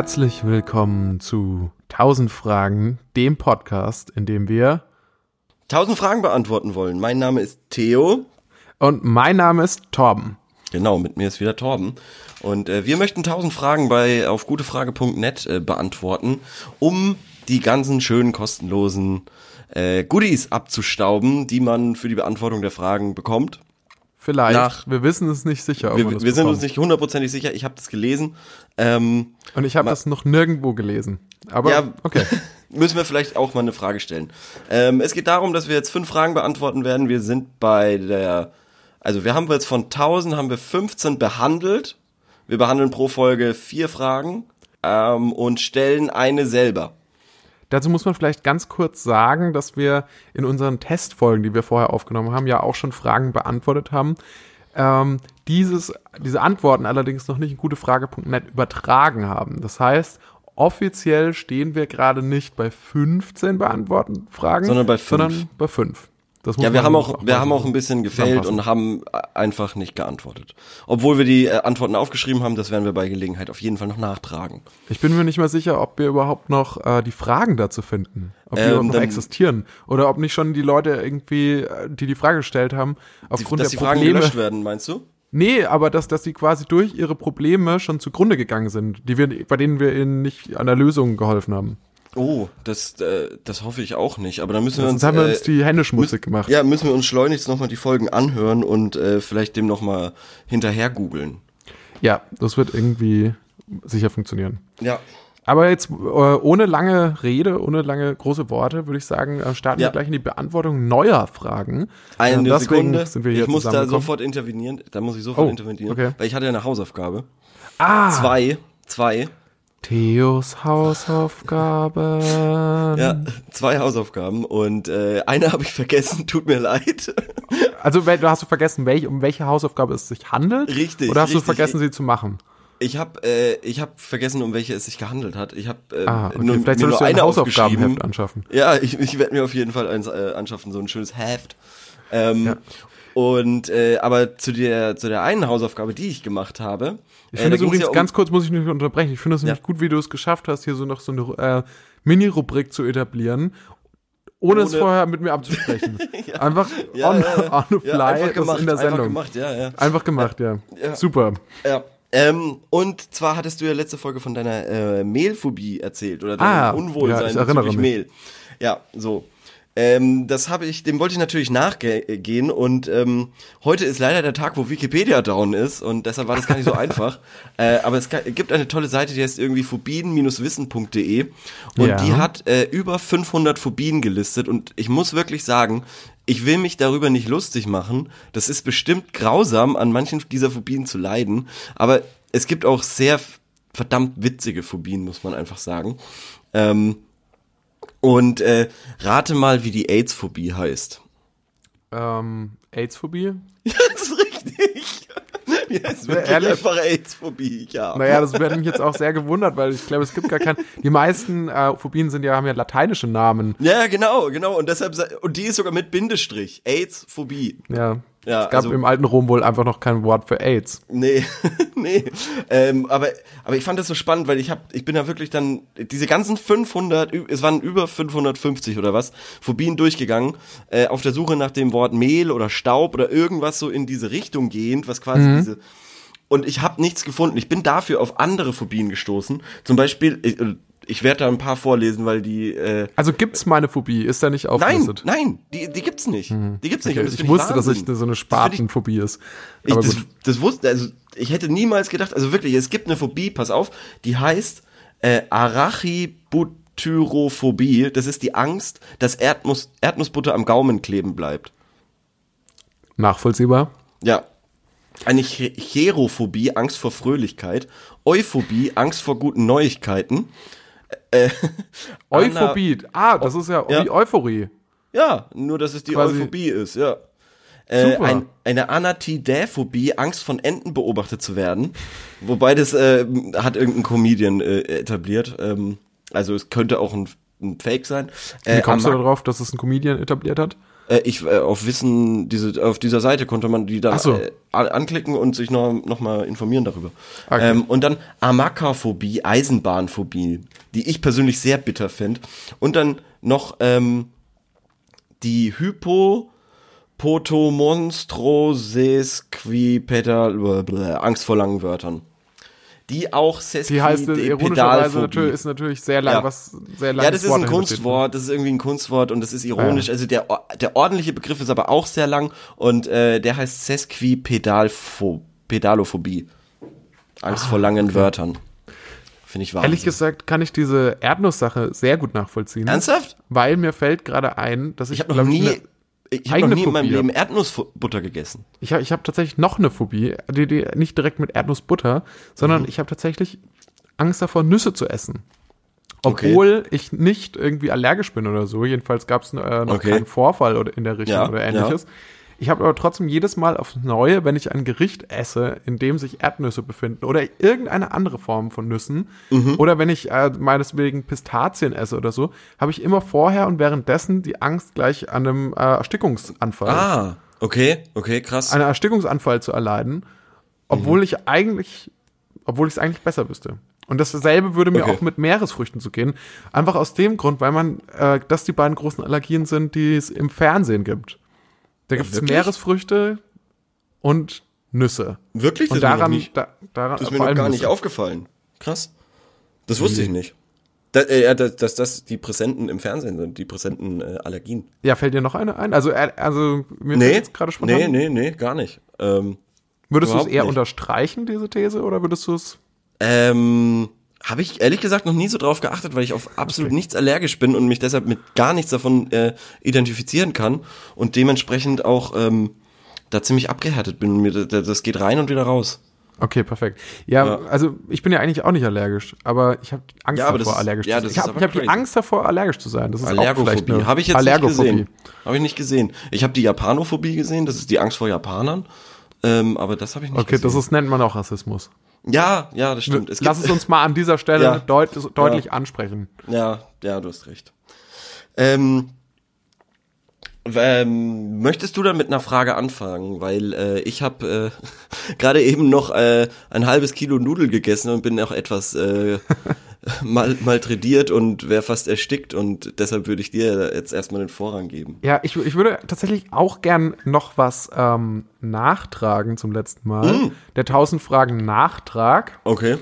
Herzlich willkommen zu 1000 Fragen, dem Podcast, in dem wir 1000 Fragen beantworten wollen. Mein Name ist Theo. Und mein Name ist Torben. Genau, mit mir ist wieder Torben. Und äh, wir möchten 1000 Fragen bei auf gutefrage.net äh, beantworten, um die ganzen schönen kostenlosen äh, Goodies abzustauben, die man für die Beantwortung der Fragen bekommt. Vielleicht. Nach, wir wissen es nicht sicher. wir, wir sind uns nicht hundertprozentig sicher. Ich habe das gelesen. Ähm, Und ich habe das noch nirgendwo gelesen. Aber ja, okay. müssen wir vielleicht auch mal eine Frage stellen. Ähm, es geht darum, dass wir jetzt fünf Fragen beantworten werden. Wir sind bei der, also wir haben jetzt von 1000 haben wir 15 behandelt. Wir behandeln pro Folge vier Fragen ähm, und stellen eine selber. Dazu muss man vielleicht ganz kurz sagen, dass wir in unseren Testfolgen, die wir vorher aufgenommen haben, ja auch schon Fragen beantwortet haben. Ähm, dieses, diese Antworten allerdings noch nicht in gutefrage.net übertragen haben. Das heißt, offiziell stehen wir gerade nicht bei 15 beantworten Fragen, sondern bei 5. Sondern bei 5 ja, wir haben auch, wir haben auch ein bisschen gefailt und haben einfach nicht geantwortet. Obwohl wir die äh, Antworten aufgeschrieben haben, das werden wir bei Gelegenheit auf jeden Fall noch nachtragen. Ich bin mir nicht mal sicher, ob wir überhaupt noch äh, die Fragen dazu finden. Ob die ähm, überhaupt noch existieren. Oder ob nicht schon die Leute irgendwie, äh, die die Frage gestellt haben, aufgrund die, dass der die Fragen Probleme, gelöscht werden, meinst du? Nee, aber dass, dass sie quasi durch ihre Probleme schon zugrunde gegangen sind, die wir, bei denen wir ihnen nicht an der Lösung geholfen haben. Oh, das, äh, das hoffe ich auch nicht. Aber da müssen wir uns. Sonst haben wir uns äh, die Hände schmutzig gemacht. Ja, müssen wir uns schleunigst nochmal die Folgen anhören und äh, vielleicht dem nochmal hinterher googeln. Ja, das wird irgendwie sicher funktionieren. Ja. Aber jetzt äh, ohne lange Rede, ohne lange große Worte, würde ich sagen, äh, starten ja. wir gleich in die Beantwortung neuer Fragen. Eine äh, Sekunde. Sind wir hier ich muss da sofort intervenieren. Da muss ich sofort oh, intervenieren, okay. weil ich hatte ja eine Hausaufgabe. Ah. Zwei, zwei. Theos Hausaufgaben. Ja, zwei Hausaufgaben und äh, eine habe ich vergessen, tut mir leid. Also du hast du vergessen, welch, um welche Hausaufgabe es sich handelt? Richtig. Oder hast richtig. du vergessen, sie zu machen? Ich habe äh, ich hab vergessen, um welche es sich gehandelt hat. Ich habe äh, ah, okay. nur, Vielleicht mir nur eine ein Hausaufgabenheft anschaffen. Ja, ich, ich werde mir auf jeden Fall eins äh, anschaffen, so ein schönes Heft. Ähm, ja. Und äh, aber zu der zu der einen Hausaufgabe, die ich gemacht habe, ich finde äh, es übrigens ja um ganz kurz muss ich nicht unterbrechen. Ich finde es ja. nämlich gut, wie du es geschafft hast, hier so noch so eine äh, Mini-Rubrik zu etablieren, ohne, ohne, es vorher mit mir abzusprechen. ja. Einfach ja, on, on the fly einfach gemacht, in der Sendung. Einfach gemacht, ja, ja. Einfach gemacht, ja. Super. Ja. Ähm, und zwar hattest du ja letzte Folge von deiner äh, Mehlphobie erzählt oder deinem ah, Unwohlsein ja, bezüglich Mehl. Ja, so. Ähm, das habe ich, dem wollte ich natürlich nachgehen und ähm, heute ist leider der Tag, wo Wikipedia down ist und deshalb war das gar nicht so einfach. Äh, aber es gibt eine tolle Seite, die heißt irgendwie phobien-wissen.de und ja. die hat äh, über 500 Phobien gelistet und ich muss wirklich sagen, ich will mich darüber nicht lustig machen. Das ist bestimmt grausam, an manchen dieser Phobien zu leiden, aber es gibt auch sehr verdammt witzige Phobien, muss man einfach sagen. Ähm, und äh, rate mal, wie die AIDS-Phobie heißt. Ähm, AIDS-Phobie? Ja, das ist richtig. Ja, es wird einfach AIDS-Phobie, ja. Naja, das wäre mich jetzt auch sehr gewundert, weil ich glaube, es gibt gar keinen. Die meisten äh, Phobien sind ja, haben ja lateinische Namen. Ja, genau, genau. Und deshalb, und die ist sogar mit Bindestrich. AIDS-Phobie. Ja. Ja, es gab also, im alten Rom wohl einfach noch kein Wort für AIDS. Nee, nee. Ähm, aber, aber ich fand das so spannend, weil ich hab, ich bin da wirklich dann diese ganzen 500, es waren über 550 oder was, Phobien durchgegangen, äh, auf der Suche nach dem Wort Mehl oder Staub oder irgendwas so in diese Richtung gehend, was quasi mhm. diese und ich habe nichts gefunden. Ich bin dafür auf andere Phobien gestoßen. Zum Beispiel, äh, ich werde da ein paar vorlesen, weil die. Äh, also gibt's meine Phobie? Ist da nicht aufgelistet? Nein, nein, die, die gibt's nicht. Mhm. Die gibt's okay. nicht. ich wusste, dass ich so eine Spatenphobie ist. Ich, das, das wusste, also ich hätte niemals gedacht, also wirklich, es gibt eine Phobie, pass auf, die heißt äh, Arachibutyrophobie. Das ist die Angst, dass Erdnuss, Erdnussbutter am Gaumen kleben bleibt. Nachvollziehbar? Ja. Eine Cherophobie, Angst vor Fröhlichkeit. Euphobie, Angst vor guten Neuigkeiten. Äh, Euphobie. Ah, das ist ja, ja. Euphorie. Ja, nur dass es die Quasi. Euphobie ist, ja. Äh, ein, eine Anatidäphobie, Angst von Enten beobachtet zu werden. Wobei das äh, hat irgendein Comedian äh, etabliert. Ähm, also es könnte auch ein, ein Fake sein. Äh, Wie kommst du darauf, dass es ein Comedian etabliert hat? Äh, ich äh, auf Wissen, diese, auf dieser Seite konnte man die dann Ach so. äh, an- anklicken und sich noch, noch mal informieren darüber. Okay. Ähm, und dann Amakaphobie, Eisenbahnphobie, die ich persönlich sehr bitter finde. Und dann noch ähm, die Hypopotomonstrosesquipetal, Angst vor langen Wörtern. Die auch Die heißt äh, ironischerweise natürlich, ist natürlich sehr lang, Ja. was sehr lang. ja, das ist ein Kunstwort, das ist irgendwie ein Kunstwort und das ist ironisch. Also der, der ordentliche Begriff ist aber auch sehr lang und äh, der heißt Sesquipedalophobie. Angst vor langen Wörtern. Finde ich wahr. Ehrlich gesagt kann ich diese Erdnusssache sehr gut nachvollziehen. Ernsthaft? Weil mir fällt gerade ein, dass ich, Ich habe noch nie, ne- ich habe noch nie in meinem Phobie Leben Erdnussbutter gegessen. Ich habe ich hab tatsächlich noch eine Phobie, die, die nicht direkt mit Erdnussbutter, sondern Mhm. ich habe tatsächlich Angst davor, Nüsse zu essen. Obwohl ich nicht irgendwie allergisch bin oder so. Jedenfalls gab es äh, noch Okay. keinen Vorfall oder in der Richtung Ja, oder ähnliches. Ich habe aber trotzdem jedes Mal aufs Neue, wenn ich ein Gericht esse, in dem sich Erdnüsse befinden oder irgendeine andere Form von Nüssen Mhm. oder wenn ich äh, meineswegen Pistazien esse oder so, habe ich immer vorher und währenddessen die Angst, gleich an einem äh, Erstickungsanfall Ah, okay, okay, krass. einen Erstickungsanfall zu erleiden, obwohl ich eigentlich, obwohl ich es eigentlich besser wüsste. Und dasselbe würde mir Okay. auch mit Meeresfrüchten zu gehen. Einfach aus dem Grund, weil man, äh, das die beiden großen Allergien sind, die es im Fernsehen gibt. Da gibt es? Meeresfrüchte und Nüsse. Wirklich? Und Das ist mir daran, da, daran Das ist mir noch gar nicht Nüsse. aufgefallen. Krass. Das wusste ich nicht. Äh, dass, dass das die Präsenten im Fernsehen sind, die präsenten äh, Allergien. Ja, fällt dir noch eine ein? Also, äh, also mir Nee, jetzt gerade spontan. nee, nee, nee, gar nicht. Ähm, Würdest du es eher nicht. unterstreichen, diese These, oder würdest du es ähm, habe ich ehrlich gesagt noch nie so drauf geachtet, weil ich auf absolut nichts allergisch bin und mich deshalb mit gar nichts davon äh, identifizieren kann und dementsprechend auch ähm, da ziemlich abgehärtet bin. Mir, das, geht rein und wieder raus. Okay, perfekt. Ja, Ja. also ich bin ja eigentlich auch nicht allergisch, aber ich habe Angst Ja, davor, ist- allergisch ja, zu sein. Ich habe hab die. Angst davor, allergisch zu sein. Das ist auch Allergophobie. eine Habe ich jetzt nicht gesehen. Habe ich nicht gesehen. Ich habe die Japanophobie gesehen, das ist die Angst vor Japanern. Ähm, aber das habe ich nicht Okay, gesehen. das ist, nennt man auch Rassismus. Ja, ja, das stimmt. Es Lass gibt- es uns mal an dieser Stelle Ja. deut deutlich ansprechen. Ja, ja, du hast recht. Ähm, ähm, möchtest du dann mit einer Frage anfangen? Weil äh, ich habe äh, gerade eben noch äh, ein halbes Kilo Nudel gegessen und bin auch etwas äh, mal, malträtiert und wäre fast erstickt und deshalb würde ich dir jetzt erstmal den Vorrang geben. Ja, ich, ich würde tatsächlich auch gern noch was ähm, nachtragen zum letzten Mal. Mm. Der 1000 Fragen Nachtrag. Okay.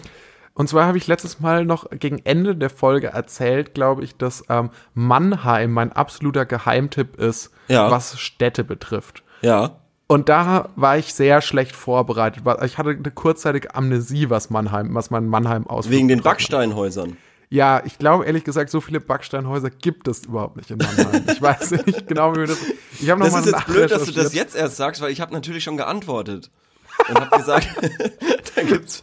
Und zwar habe ich letztes Mal noch gegen Ende der Folge erzählt, glaube ich, dass ähm, Mannheim mein absoluter Geheimtipp ist, Ja. was Städte betrifft. Ja. Und da war ich sehr schlecht vorbereitet. Ich hatte eine kurzzeitige Amnesie, was Mannheim, was mein Mannheim aus. Wegen den Backsteinhäusern. Ja, ich glaube ehrlich gesagt, so viele Backsteinhäuser gibt es überhaupt nicht in Mannheim. ich weiß nicht genau, wie wir das. Ich habe noch Das mal ist jetzt blöd, dass du das jetzt erst sagst, weil ich habe natürlich schon geantwortet. Und habe gesagt, da gibt's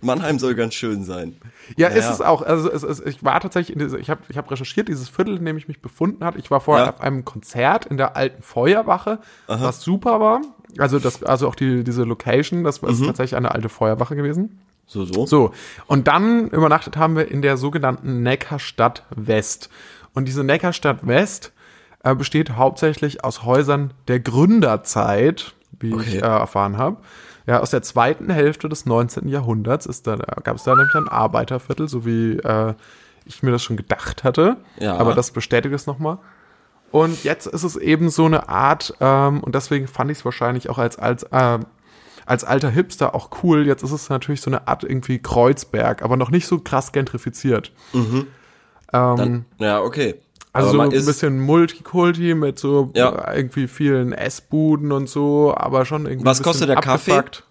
Mannheim soll ganz schön sein. Ja, Naja. ist es auch. Also es, es, ich war tatsächlich in diese, ich habe ich hab recherchiert, dieses Viertel, in dem ich mich befunden habe. Ich war vorher Ja. auf einem Konzert in der alten Feuerwache, was super war. Also das, also auch die, diese Location, das Mhm. ist tatsächlich eine alte Feuerwache gewesen. So, so. So, und dann übernachtet haben wir in der sogenannten Neckarstadt West. Und diese Neckarstadt West äh, besteht hauptsächlich aus Häusern der Gründerzeit, wie ich Okay. äh, erfahren habe. Ja, aus der zweiten Hälfte des 19. Jahrhunderts ist da, gab es da nämlich ein Arbeiterviertel, so wie äh, ich mir das schon gedacht hatte. Ja. Aber das bestätigt es nochmal. Und jetzt ist es eben so eine Art, ähm, und deswegen fand ich es wahrscheinlich auch als, als, äh, als alter Hipster auch cool. Jetzt ist es natürlich so eine Art irgendwie Kreuzberg, aber noch nicht so krass gentrifiziert. Ähm, Dann, ja, okay. Also so ein bisschen Multikulti mit so Ja. irgendwie vielen Essbuden und so, aber schon irgendwie. Was kostet der Kaffee? abgefuckt.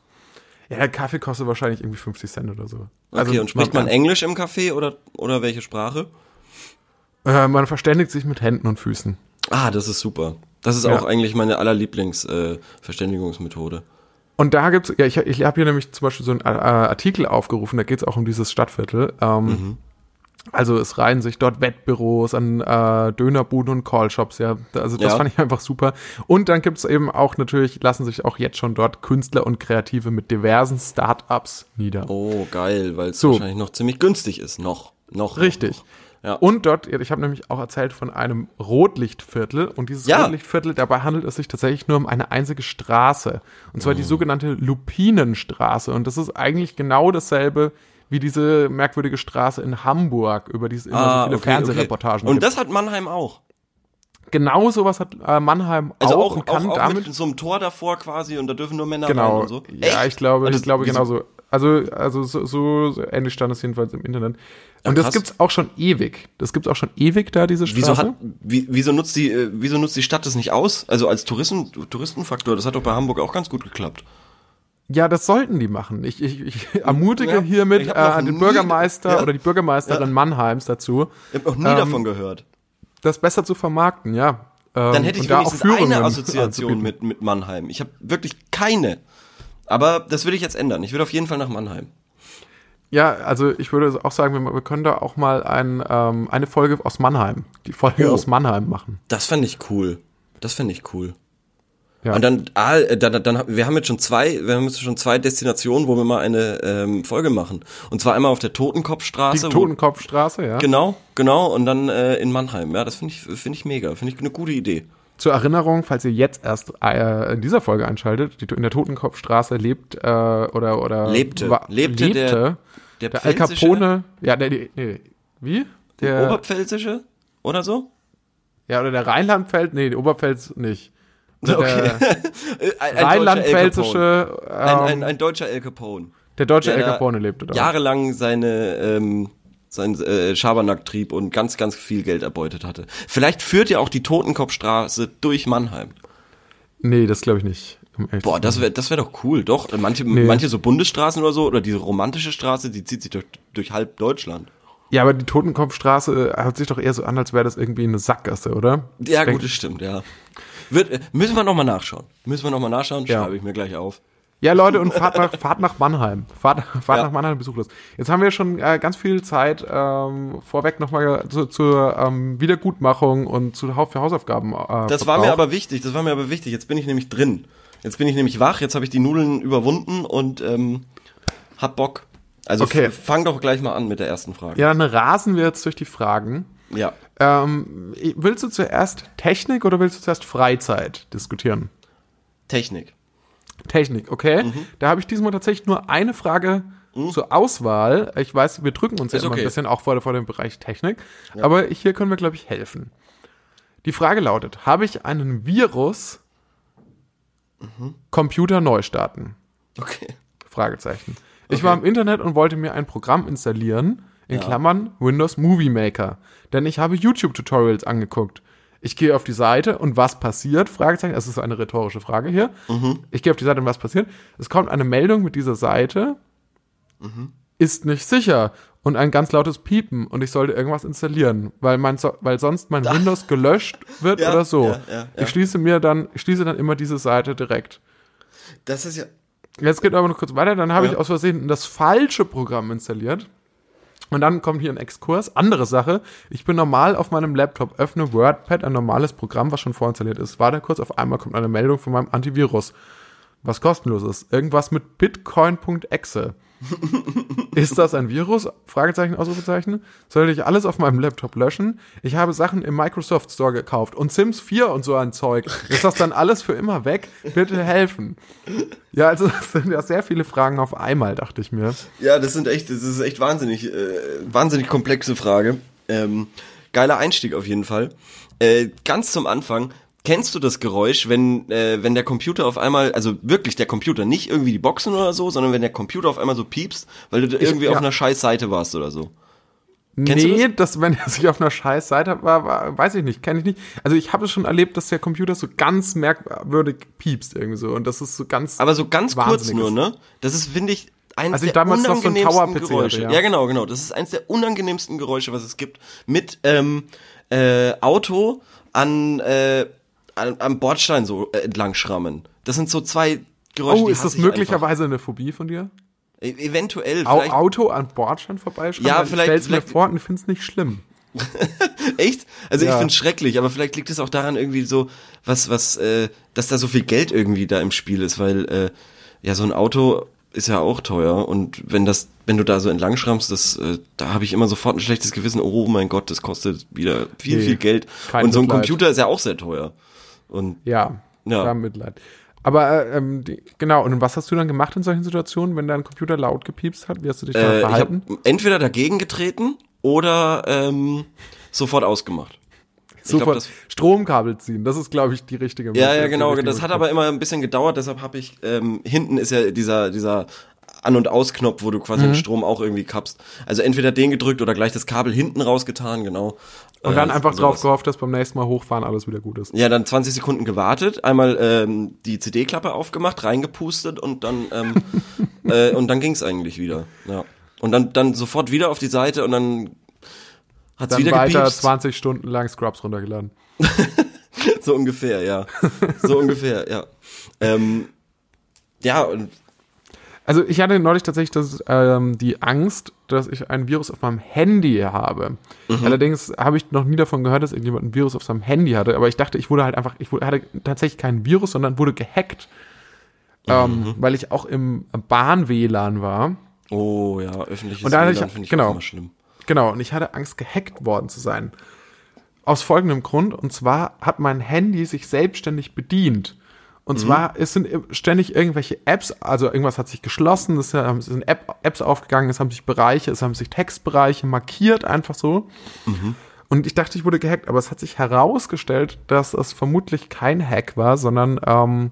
Ja, der Kaffee kostet wahrscheinlich irgendwie 50 Cent oder so. Okay, und spricht man man, Englisch im Café oder, oder welche Sprache? äh, man verständigt sich mit Händen und Füßen. Ah, das ist super. Das ist Ja. auch eigentlich meine allerlieblings-Verständigungsmethode. Äh, Verständigungsmethode. Und da gibt's, ja, ich, ich habe hier nämlich zum Beispiel so einen äh, Artikel aufgerufen, da geht's auch um dieses Stadtviertel. Ähm, Mhm. Also es reihen sich dort Wettbüros an äh, Dönerbuden und Callshops, ja. Also das Ja. fand ich einfach super. Und dann gibt's eben auch natürlich, lassen sich auch jetzt schon dort Künstler und Kreative mit diversen Start-ups nieder. Oh, geil, weil es So. wahrscheinlich noch ziemlich günstig ist. Noch. Noch. Richtig. Noch. Ja. Und dort, ich habe nämlich auch erzählt von einem Rotlichtviertel und dieses Ja. Rotlichtviertel, dabei handelt es sich tatsächlich nur um eine einzige Straße. Und zwar die sogenannte Lupinenstraße. Und das ist eigentlich genau dasselbe wie diese merkwürdige Straße in Hamburg, über die es immer so viele Fernsehreportagen Und gibt. das hat Mannheim auch. genau sowas hat äh, Mannheim Also auch, auch, und kann auch, auch damit mit so einem Tor davor quasi und da dürfen nur Männer rein Genau. und so. Ja, Echt? ich glaube, Also, ich glaube genauso. Also, also so, so, so ähnlich stand es jedenfalls im Internet. Und krass. das gibt's auch schon ewig. Das gibt's auch schon ewig da, diese Straße. Wieso, hat, wie, wieso, nutzt die, äh, wieso nutzt die Stadt das nicht aus? Also als Touristen, Touristenfaktor, das hat doch bei Hamburg auch ganz gut geklappt. Ja, das sollten die machen. Ich, ich, ich ermutige Ja, hiermit ich äh, den Bürgermeister ja. oder die Bürgermeisterin Ja. Mannheims dazu, Ich habe noch nie Ähm, davon gehört. das besser zu vermarkten, ja. Ähm, Dann hätte ich da wenigstens Führungen eine Assoziation mit, mit Mannheim. Ich habe wirklich keine. Aber das will ich jetzt ändern. Ich will auf jeden Fall nach Mannheim. Ja, also ich würde auch sagen, wir, wir können da auch mal ein, ähm, eine Folge aus Mannheim, die Folge Oh. aus Mannheim machen. Das fände ich cool. Das fände ich cool. Ja. Und dann, ah, äh, dann, dann, wir haben jetzt schon zwei, wir haben jetzt schon zwei Destinationen, wo wir mal eine ähm, Folge machen. Und zwar einmal auf der die Totenkopfstraße. wo- Totenkopfstraße, ja. Genau, genau. Und dann äh, in Mannheim. Ja, das finde ich, finde ich mega. Finde ich eine gute Idee. Zur Erinnerung, falls ihr jetzt erst äh, in dieser Folge einschaltet, die, in der Totenkopfstraße lebt äh, oder oder Lebte. wa- Lebte der- der, Der, der Al Capone, ja, der, nee, nee, wie? Der, Oberpfälzische oder so? ja, oder der Rheinlandpfälz, nee, der Oberpfälz nicht. Okay. Äh, ein, ein deutscher El Capone. Rheinland-Pfälzische, ähm, Ein, ein, deutscher El Capone. der deutsche der El Capone lebte da. Jahrelang seine ähm, sein äh, Schabernack trieb und ganz, ganz viel Geld erbeutet hatte. Vielleicht führt ja auch die Totenkopfstraße durch Mannheim. Nee, das glaube ich nicht. um Boah, das wäre das wär doch cool, doch. Manche, manche so Bundesstraßen oder so, oder diese romantische Straße, die zieht sich durch, durch halb Deutschland. Ja, aber die Totenkopfstraße hört sich doch eher so an, als wäre das irgendwie eine Sackgasse, oder? Ja, Ich gut, das stimmt, ja. Wird, müssen wir nochmal nachschauen. Müssen wir nochmal nachschauen, Ja. schreibe ich mir gleich auf. Ja, Leute, und fahrt nach, fahrt nach Mannheim. Fahrt, fahrt Ja. nach Mannheim, besucht das. Jetzt haben wir schon äh, ganz viel Zeit ähm, vorweg nochmal zu, zur ähm, Wiedergutmachung und zu für Hausaufgaben. Äh, Das war mir aber wichtig, das war mir aber wichtig. Jetzt bin ich nämlich drin. Jetzt bin ich nämlich wach, jetzt habe ich die Nudeln überwunden und ähm, hab Bock. Also Okay. fang doch gleich mal an mit der ersten Frage. Ja, dann rasen wir jetzt durch die Fragen. Ja. Ähm, willst du zuerst Technik oder willst du zuerst Freizeit diskutieren? Technik. Technik, okay. Mhm. Da habe ich diesmal tatsächlich nur eine Frage zur Auswahl. Ich weiß, wir drücken uns ja immer okay. ein bisschen auch vor, vor dem Bereich Technik. Aber hier können wir, glaube ich, helfen. Die Frage lautet, habe ich einen Virus Mhm. Computer neu starten? Okay. Fragezeichen. Ich Okay. war im Internet und wollte mir ein Programm installieren, in Ja. Klammern Windows Movie Maker. Denn ich habe YouTube-Tutorials angeguckt. Ich gehe auf die Seite und was passiert? Fragezeichen. Es ist eine rhetorische Frage hier. Mhm. Ich gehe auf die Seite und was passiert? Es kommt eine Meldung mit dieser Seite. Mhm. Ist nicht sicher. Und ein ganz lautes Piepen und ich sollte irgendwas installieren, weil, mein so weil sonst mein Windows gelöscht wird Ja, oder so. ja, ja. Ich schließe mir dann, ich schließe dann immer diese Seite direkt. Das ist ja. Jetzt geht aber noch kurz weiter. Dann habe ich aus Versehen das falsche Programm installiert. Und dann kommt hier ein Exkurs. Andere Sache. Ich bin normal auf meinem Laptop, öffne WordPad, ein normales Programm, was schon vorinstalliert ist. Warte kurz, auf einmal kommt eine Meldung von meinem Antivirus. Was kostenlos ist. Irgendwas mit bitcoin.exe. ist das ein Virus? Fragezeichen, Ausrufezeichen. Sollte ich alles auf meinem Laptop löschen? Ich habe Sachen im Microsoft Store gekauft und Sims 4 und so ein Zeug. Ist das dann alles für immer weg? Bitte helfen. Ja, also das sind ja sehr viele Fragen auf einmal, dachte ich mir. Ja, das sind echt, das ist echt wahnsinnig, äh, wahnsinnig komplexe Frage. Ähm, geiler Einstieg auf jeden Fall. Äh, ganz zum Anfang, kennst du das Geräusch, wenn, äh, wenn der Computer auf einmal, also wirklich der Computer, nicht irgendwie die Boxen oder so, sondern wenn der Computer auf einmal so piepst, weil du irgendwie ja. auf einer scheiß Seite warst oder so? Kennst du nee, das? wenn er sich auf einer scheiß Seite war, war weiß ich nicht, kenne ich nicht. Also ich habe es schon erlebt, dass der Computer so ganz merkwürdig piepst irgendwie so und das ist so ganz Aber so ganz kurz nur, ne? Das ist, finde ich, eins Als ich der damals noch so ein unangenehmsten Geräusche. ja. ja. genau, genau. Das ist eins der unangenehmsten Geräusche, was es gibt. Mit ähm, äh, Auto an, äh, an am Bordstein so äh, entlang schrammen. Das sind so zwei Geräusche, Oh, ist das ich möglicherweise eine Phobie von dir? einfach. E eventuell, Au vielleicht. Auto an Bordstein vorbeischreiben? Ja, vielleicht- Ich stell's mir vielleicht- vor und find's nicht schlimm. Echt? Also ich Ja. finde schrecklich, aber vielleicht liegt es auch daran irgendwie so, was, was, äh, dass da so viel Geld irgendwie da im Spiel ist, weil äh, ja so ein Auto ist ja auch teuer und wenn das, wenn du da so entlang schrammst, das, äh, da habe ich immer sofort ein schlechtes Gewissen. Oh mein Gott, das kostet wieder viel, Nee, viel Geld. kein Und so ein. Computer ist ja auch sehr teuer. Und Ja, Ja. da Mitleid. Aber äh, ähm, die, genau, und was hast du dann gemacht in solchen Situationen, wenn dein Computer laut gepiepst hat? Wie hast du dich da äh, ich verhalten? entweder dagegen getreten oder ähm, sofort ausgemacht. Ich glaub, Sofort das- Stromkabel ziehen, das ist, glaube ich, die richtige Ja, ja, genau. Das hat aber immer ein bisschen gedauert, deshalb habe ich, ähm, hinten ist ja dieser, dieser An- und Ausknopf, wo du quasi Mhm. den Strom auch irgendwie kappst. Also entweder den gedrückt oder gleich das Kabel hinten rausgetan, genau. Und dann Äh, einfach sowas. drauf gehofft, dass beim nächsten Mal hochfahren alles wieder gut ist. Ja, dann 20 Sekunden gewartet, einmal ähm, die CD-Klappe aufgemacht, reingepustet und dann ähm, äh, und dann ging's eigentlich wieder. Ja. Und dann dann sofort wieder auf die Seite und dann hat's Dann wieder weiter gepiepst. 20 Stunden lang Scrubs runtergeladen. So ungefähr, ja. So ungefähr, ja. Ähm, ja, und Also ich hatte neulich tatsächlich das, ähm, die Angst, dass ich ein Virus auf meinem Handy habe. Mhm. Allerdings habe ich noch nie davon gehört, dass irgendjemand ein Virus auf seinem Handy hatte. Aber ich dachte, ich wurde halt einfach, ich wurde, hatte tatsächlich kein Virus, sondern wurde gehackt. Mhm. Ähm, weil ich auch im Bahn-WLAN war. oh ja, öffentliches Und da WLAN finde ich genau. auch immer schlimm. Genau, und ich hatte Angst, gehackt worden zu sein. Aus folgendem Grund, und zwar hat mein Handy sich selbstständig bedient. Und zwar, es sind ständig irgendwelche Apps, also irgendwas hat sich geschlossen, es haben- es sind App, Apps aufgegangen, es haben sich Bereiche, es haben sich Textbereiche markiert, einfach so. Und ich dachte, ich wurde gehackt, aber es hat sich herausgestellt, dass es vermutlich kein Hack war, sondern ähm,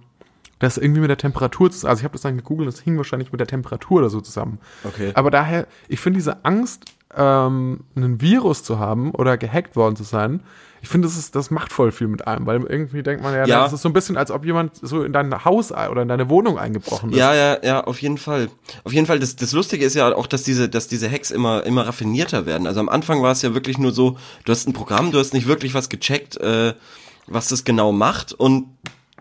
das irgendwie mit der Temperatur, also ich habe das dann gegoogelt, das hing wahrscheinlich mit der Temperatur oder so zusammen. Okay. Aber daher, ich finde diese Angst, ähm, einen Virus zu haben oder gehackt worden zu sein, ich finde, das, ist, das macht voll viel mit einem, weil irgendwie denkt man ja, Ja. das ist so ein bisschen, als ob jemand so in dein Haus oder in deine Wohnung eingebrochen ist. Ja, ja, ja, auf jeden Fall. Auf jeden Fall, das, das Lustige ist ja auch, dass diese, dass diese Hacks immer, immer raffinierter werden. Also am Anfang war es ja wirklich nur so, du hast ein Programm, du hast nicht wirklich was gecheckt, äh, was das genau macht und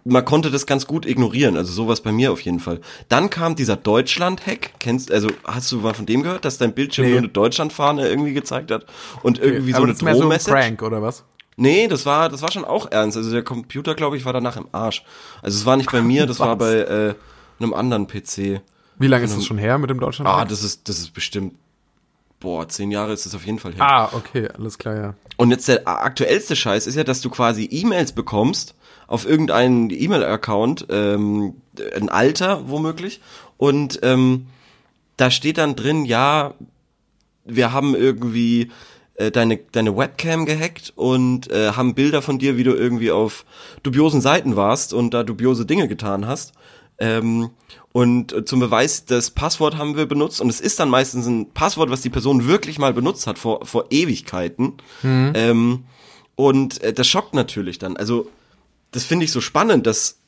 man konnte das ganz gut ignorieren. Also sowas bei mir auf jeden Fall. Dann kam dieser Deutschland-Hack. Kennst, also hast du mal von dem gehört, dass dein Bildschirm Nee. nur eine Deutschlandfahne irgendwie gezeigt hat und irgendwie so aber eine mehr so ein Drohmessage? Prank oder was? Nee, das war, das war schon auch ernst. Also der Computer, glaube ich, war danach im Arsch. Also es war nicht bei mir, das war bei äh, einem anderen PC. Wie lange ist das schon her mit dem Deutschland? Ah, das ist, das ist bestimmt, boah, zehn Jahre ist das auf jeden Fall her. ah, okay, alles klar, ja. Und jetzt der aktuellste Scheiß ist ja, dass du quasi E-Mails bekommst auf irgendeinen E-Mail-Account, ähm, ein Alter womöglich, und ähm, da steht dann drin, ja, wir haben irgendwie äh, deine, deine Webcam gehackt und äh, haben Bilder von dir, wie du irgendwie auf dubiosen Seiten warst und da dubiose Dinge getan hast. Ähm, und äh, zum Beweis, das Passwort haben wir benutzt und es ist dann meistens ein Passwort, was die Person wirklich mal benutzt hat vor, vor Ewigkeiten. Ähm, und äh, das schockt natürlich dann. Also das finde ich so spannend, dass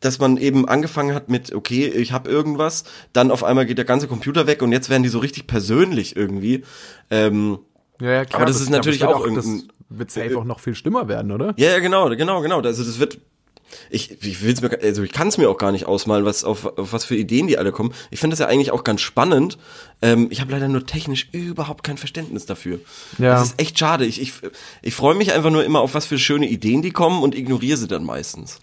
dass man eben angefangen hat mit, okay, ich habe irgendwas, dann auf einmal geht der ganze Computer weg und jetzt werden die so richtig persönlich irgendwie. Ähm, Ja, ja, klar. Aber das ist natürlich wird auch Das irgendein- wird safe auch noch viel schlimmer werden, oder? ja, ja, genau, genau, genau. Also das wird. Ich, ich will's mir, also ich kann es mir auch gar nicht ausmalen, was auf, auf was für Ideen die alle kommen. Ich finde das ja eigentlich auch ganz spannend. Ähm, ich habe leider nur technisch überhaupt kein Verständnis dafür. Ja. Das ist echt schade. Ich, ich, ich freue mich einfach nur immer auf was für schöne Ideen die kommen und ignoriere sie dann meistens.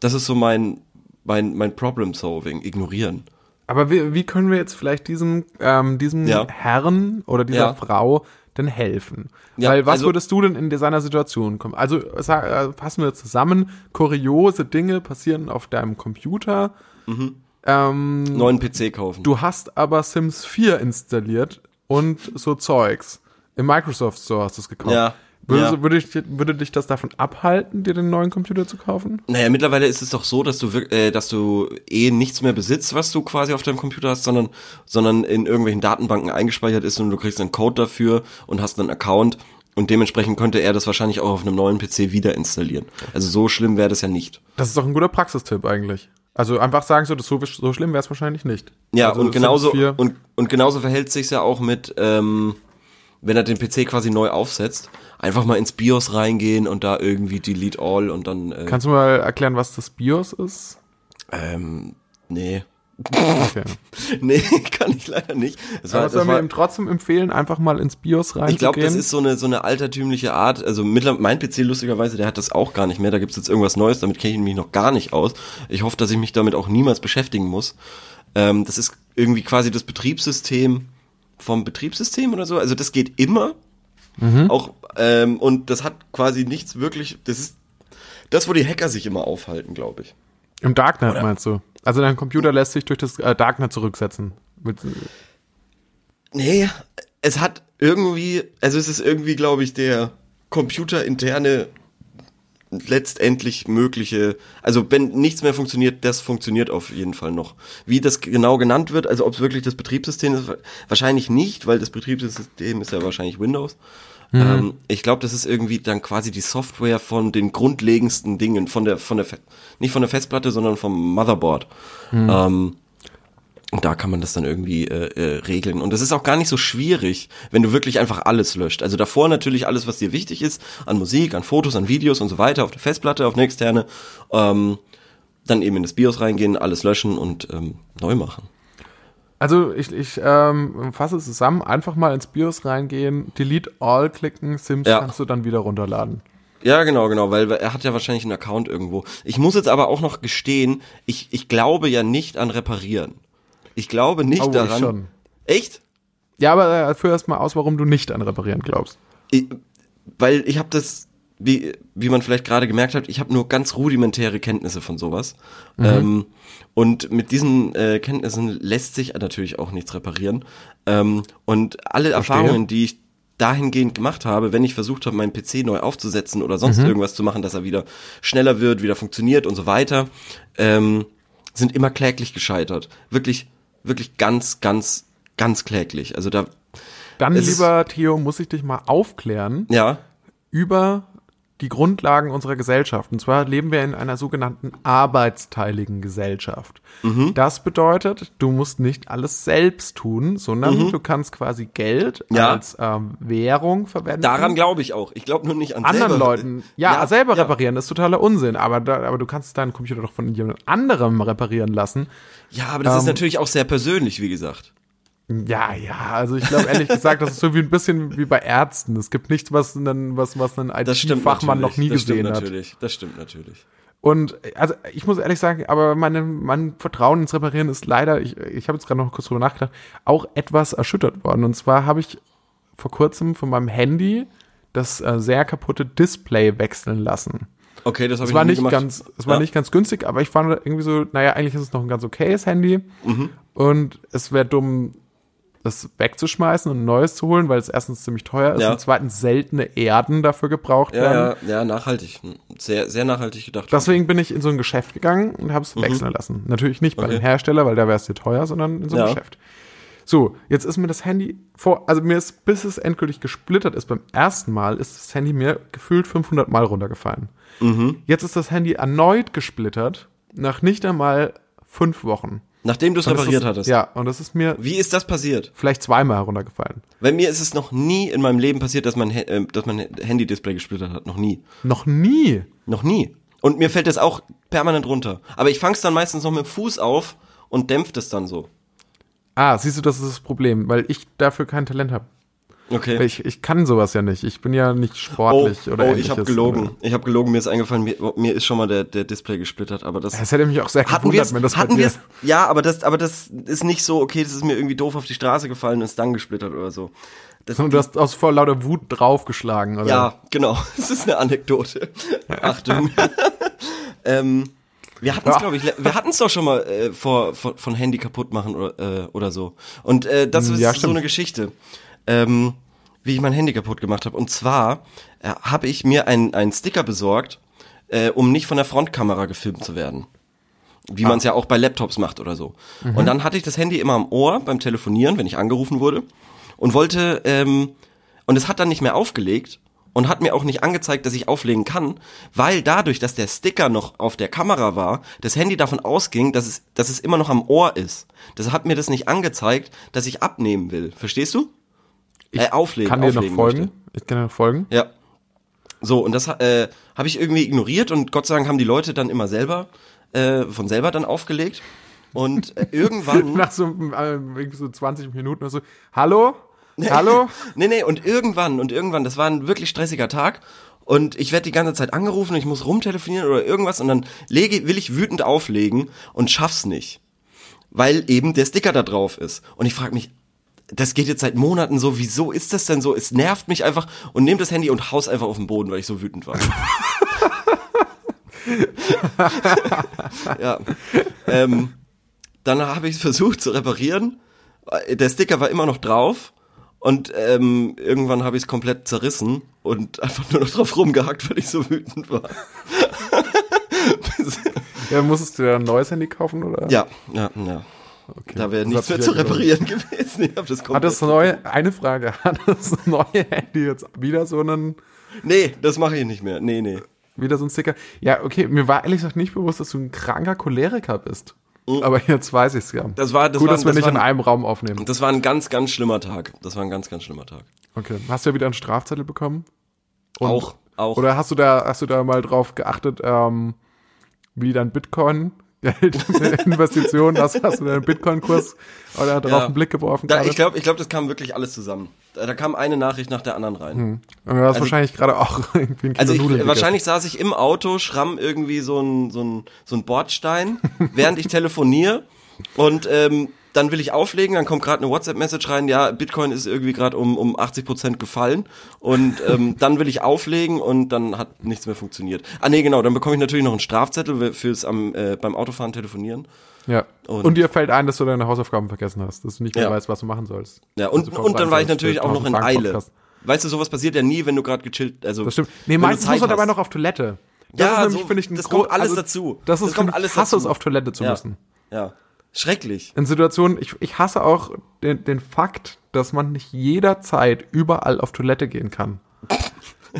Das ist so mein mein mein Problem Solving. Ignorieren. Aber wie, wie können wir jetzt vielleicht diesem, ähm, diesem Ja. Herrn oder dieser Ja. Frau denn helfen? Ja, Weil was also- würdest du denn in seiner Situation kommen? Also sag, äh, fassen wir zusammen, kuriose Dinge passieren auf deinem Computer. Ähm, Neuen PC kaufen. du hast aber Sims 4 installiert und so Zeugs. Im Microsoft Store hast du es gekauft. Ja, Würde, ja. würde, ich, würde dich das davon abhalten, dir den neuen Computer zu kaufen? Naja, mittlerweile ist es doch so, dass du äh, dass du eh nichts mehr besitzt, was du quasi auf deinem Computer hast, sondern sondern in irgendwelchen Datenbanken eingespeichert ist und du kriegst einen Code dafür und hast einen Account und dementsprechend könnte er das wahrscheinlich auch auf einem neuen PC wieder installieren. Also so schlimm wäre das ja nicht. Das ist doch ein guter Praxistipp eigentlich. Also einfach sagen so, das so, so schlimm wäre es wahrscheinlich nicht. Ja, also und genauso 4 und und genauso verhält sich's ja auch mit ähm, wenn er den PC quasi neu aufsetzt, einfach mal ins BIOS reingehen und da irgendwie Delete All und dann äh, Kannst du mal erklären, was das BIOS ist? ähm, nee. Okay. Nee, kann ich leider nicht. Das Aber sollen wir ihm trotzdem empfehlen, einfach mal ins BIOS reinzugehen? Ich glaube, das ist so eine so eine altertümliche Art. Also mittlerweile mein PC lustigerweise, der hat das auch gar nicht mehr. Da gibt's jetzt irgendwas Neues. Damit kenne ich mich noch gar nicht aus. Ich hoffe, dass ich mich damit auch niemals beschäftigen muss. Ähm, das ist irgendwie quasi das Betriebssystem vom Betriebssystem oder so. Also das geht immer. Auch ähm, und das hat quasi nichts wirklich. Das ist das, wo die Hacker sich immer aufhalten, glaube ich. Im Darknet Oder- meinst du? Also dein Computer lässt sich durch das äh, Darknet zurücksetzen. Mit, Nee, es hat irgendwie, also es ist irgendwie, glaube ich, der computerinterne letztendlich mögliche, also wenn nichts mehr funktioniert, das funktioniert auf jeden Fall noch. Wie das genau genannt wird, also ob es wirklich das Betriebssystem ist, wahrscheinlich nicht, weil das Betriebssystem ist ja wahrscheinlich Windows. Ähm, ich glaube, das ist irgendwie dann quasi die Software von den grundlegendsten Dingen, von der, von der, Fe- nicht von der Festplatte, sondern vom Motherboard. Ähm, und da kann man das dann irgendwie äh, äh, regeln. Und das ist auch gar nicht so schwierig, wenn du wirklich einfach alles löscht. Also davor natürlich alles, was dir wichtig ist, an Musik, an Fotos, an Videos und so weiter, auf der Festplatte, auf eine externe. Ähm, dann eben in das BIOS reingehen, alles löschen und ähm, neu machen. Also ich, ich ähm, fasse es zusammen, einfach mal ins BIOS reingehen, Delete All klicken, Sims Ja. kannst du dann wieder runterladen. Ja, genau, genau, weil er hat ja wahrscheinlich einen Account irgendwo. Ich muss jetzt aber auch noch gestehen, ich, ich glaube ja nicht an Reparieren. Ich glaube nicht Oh, ich daran. schon. Echt? Ja, aber äh, führ erst mal aus, warum du nicht an Reparieren glaubst. ich, weil ich habe das, wie, wie man vielleicht gerade gemerkt hat, ich habe nur ganz rudimentäre Kenntnisse von sowas. Ähm, und mit diesen äh, Kenntnissen lässt sich natürlich auch nichts reparieren. Ähm, und alle Erfahrungen, die ich dahingehend gemacht habe, wenn ich versucht habe, meinen PC neu aufzusetzen oder sonst irgendwas zu machen, dass er wieder schneller wird, wieder funktioniert und so weiter, ähm, sind immer kläglich gescheitert. Wirklich, wirklich ganz, ganz, ganz kläglich. Also da, Dann, lieber Theo, muss ich dich mal aufklären ja, über die Grundlagen unserer Gesellschaft. Und zwar leben wir in einer sogenannten arbeitsteiligen Gesellschaft. Mhm. Das bedeutet, du musst nicht alles selbst tun, sondern du kannst quasi Geld Mhm. Ja. als ähm, Währung verwenden. Daran glaube ich auch. Ich glaube nur nicht an anderen selber. Leuten, ja, selber reparieren, das ist totaler Unsinn, aber, da, aber du kannst deinen Computer doch von jemand anderem reparieren lassen. Ja, aber das ist Ähm, natürlich auch sehr persönlich, wie gesagt. Ja, ja, also ich glaube ehrlich gesagt, das ist so wie ein bisschen wie bei Ärzten. Es gibt nichts, was ein, was, was ein IT-Fachmann noch nie das gesehen stimmt hat. Natürlich. Das stimmt natürlich. Und also ich muss ehrlich sagen, aber meine, mein Vertrauen ins Reparieren ist leider, ich, ich habe jetzt gerade noch kurz drüber nachgedacht, auch etwas erschüttert worden. Und zwar habe ich vor kurzem von meinem Handy das äh, sehr kaputte Display wechseln lassen. Okay, das habe ich war nicht gemacht. ganz, es war Ja. nicht ganz günstig, aber ich fand irgendwie so, naja, eigentlich ist es noch ein ganz okayes Handy. Mhm. Und es wäre dumm, das wegzuschmeißen und ein neues zu holen, weil es erstens ziemlich teuer ist Ja. und zweitens seltene Erden dafür gebraucht Ja, werden. ja, ja, nachhaltig. Sehr, sehr nachhaltig gedacht. Deswegen bin ich in so ein Geschäft gegangen und habe es wechseln lassen. Natürlich nicht bei Mhm. Okay. dem Hersteller, weil da wäre es dir teuer, sondern in so einem Ja. Geschäft. So, jetzt ist mir das Handy vor, also mir ist, bis es endgültig gesplittert ist, beim ersten Mal ist das Handy mir gefühlt 500 Mal runtergefallen. Mhm. Jetzt ist das Handy erneut gesplittert, nach nicht einmal fünf Wochen. Nachdem du es repariert ist, hattest. Ja, und das ist mir Wie ist das passiert? vielleicht zweimal heruntergefallen. Bei mir ist es noch nie in meinem Leben passiert, dass mein, äh, dass mein Handy-Display gesplittert hat. Noch nie. Noch nie. Noch nie. Und mir fällt das auch permanent runter. Aber ich fang's dann meistens noch mit dem Fuß auf und dämpft es dann so. Ah, siehst du, das ist das Problem, weil ich dafür kein Talent habe. Okay. Ich, ich kann sowas ja nicht. Ich bin ja nicht Oh, sportlich oder oh ähnliches. ich habe gelogen. Ich habe gelogen, mir ist eingefallen, mir, mir ist schon mal der, der Display gesplittert, aber das Es hätte mich auch sehr hatten gewundert, wenn das bei hatten dir- wir ja, aber das aber das ist nicht so, okay, das ist mir irgendwie doof auf die Straße gefallen und ist dann gesplittert oder so. Das, Und du hast aus vor lauter Wut draufgeschlagen, oder? ja, genau. Das ist eine Anekdote. Achtung. ähm, wir hatten es, glaube ich, wir hatten es doch schon mal äh, vor, vor, von Handy kaputt machen oder, äh, oder so. Und äh, das ist Ja, so eine Geschichte, ähm, wie ich mein Handy kaputt gemacht habe. Und zwar äh, habe ich mir einen Sticker besorgt, äh, um nicht von der Frontkamera gefilmt zu werden. Wie man es ja auch bei Laptops macht oder so. Und dann hatte ich das Handy immer am Ohr beim Telefonieren, wenn ich angerufen wurde. Und wollte, ähm, und es hat dann nicht mehr aufgelegt und hat mir auch nicht angezeigt, dass ich auflegen kann, weil dadurch, dass der Sticker noch auf der Kamera war, das Handy davon ausging, dass es, dass es immer noch am Ohr ist. Das hat mir das nicht angezeigt, dass ich abnehmen will. Verstehst du? Äh, auflegen. Kann dir noch folgen? möchte. Ich kann dir noch folgen. Ja. So, und das äh, habe ich irgendwie ignoriert und Gott sei Dank haben die Leute dann immer selber, äh, von selber dann aufgelegt. Und äh, irgendwann. Nach so, äh, so 20 Minuten oder so. Hallo? Hallo? nee, nee, und irgendwann, und irgendwann, das war ein wirklich stressiger Tag. Und ich werde die ganze Zeit angerufen, ich muss rumtelefonieren oder irgendwas und dann lege, will ich wütend auflegen und schaff's nicht. weil eben der Sticker da drauf ist. Und ich frage mich, das geht jetzt seit Monaten so, wieso ist das denn so? Es nervt mich einfach und nehme das Handy und haus einfach auf den Boden, weil ich so wütend war. ja. Ähm, dann habe ich es versucht zu reparieren. Der Sticker war immer noch drauf und ähm, irgendwann habe ich es komplett zerrissen und einfach nur noch drauf rumgehackt, weil ich so wütend war. ja, musstest du dir ein neues Handy kaufen, oder? Ja, ja, ja. Okay. Da wäre nichts mehr zu reparieren gewesen. Ich hab das hat das neue, eine Frage, hat das neue Handy jetzt wieder so einen... Nee, das mache ich nicht mehr. Nee, nee. Wieder so ein Sticker. Ja, okay, mir war ehrlich gesagt nicht bewusst, dass du ein kranker Choleriker bist. Mhm. Aber jetzt weiß ich's ja. Das war, das Gut, war, dass wir das nicht war, in einem Raum aufnehmen. Das war ein ganz, ganz schlimmer Tag. Das war ein ganz, ganz schlimmer Tag. Okay. Hast du ja wieder einen Strafzettel bekommen? Und, auch, auch. Oder hast du da, hast du da mal drauf geachtet, ähm, wie dein Bitcoin Geld Investitionen, hast, hast du deinen Bitcoin-Kurs oder darauf ja. einen Blick geworfen? Da, ich glaube, ich glaub, das kam wirklich alles zusammen. Da, da kam eine Nachricht nach der anderen rein. Hm. Und du hast also, wahrscheinlich gerade auch irgendwie ein Kilo Also ich, wahrscheinlich saß ich im Auto, schramm irgendwie so ein, so ein, so ein Bordstein, während ich telefoniere und ähm, dann will ich auflegen, dann kommt gerade eine WhatsApp-Message rein, ja, Bitcoin ist irgendwie gerade um, um 80 Prozent gefallen und ähm, dann will ich auflegen und dann hat nichts mehr funktioniert. Ah nee, genau, dann bekomme ich natürlich noch einen Strafzettel fürs am, äh, beim Autofahren telefonieren. Ja. Und, und, dir fällt ein, dass du deine Hausaufgaben vergessen hast, dass du nicht mehr ja. weißt, was du machen sollst. Ja, und, und dann war ich natürlich auch noch in Eile. Weißt du, sowas passiert ja nie, wenn du gerade gechillt, also. Das stimmt. Nee, meistens muss man dabei noch auf Toilette. Das ja, ist nämlich, so, ich, das kommt alles also, dazu. Das, ist, das kommt alles dazu. es, auf Toilette zu ja. müssen. Ja. Schrecklich. In Situationen, ich, ich hasse auch den, den Fakt, dass man nicht jederzeit überall auf Toilette gehen kann.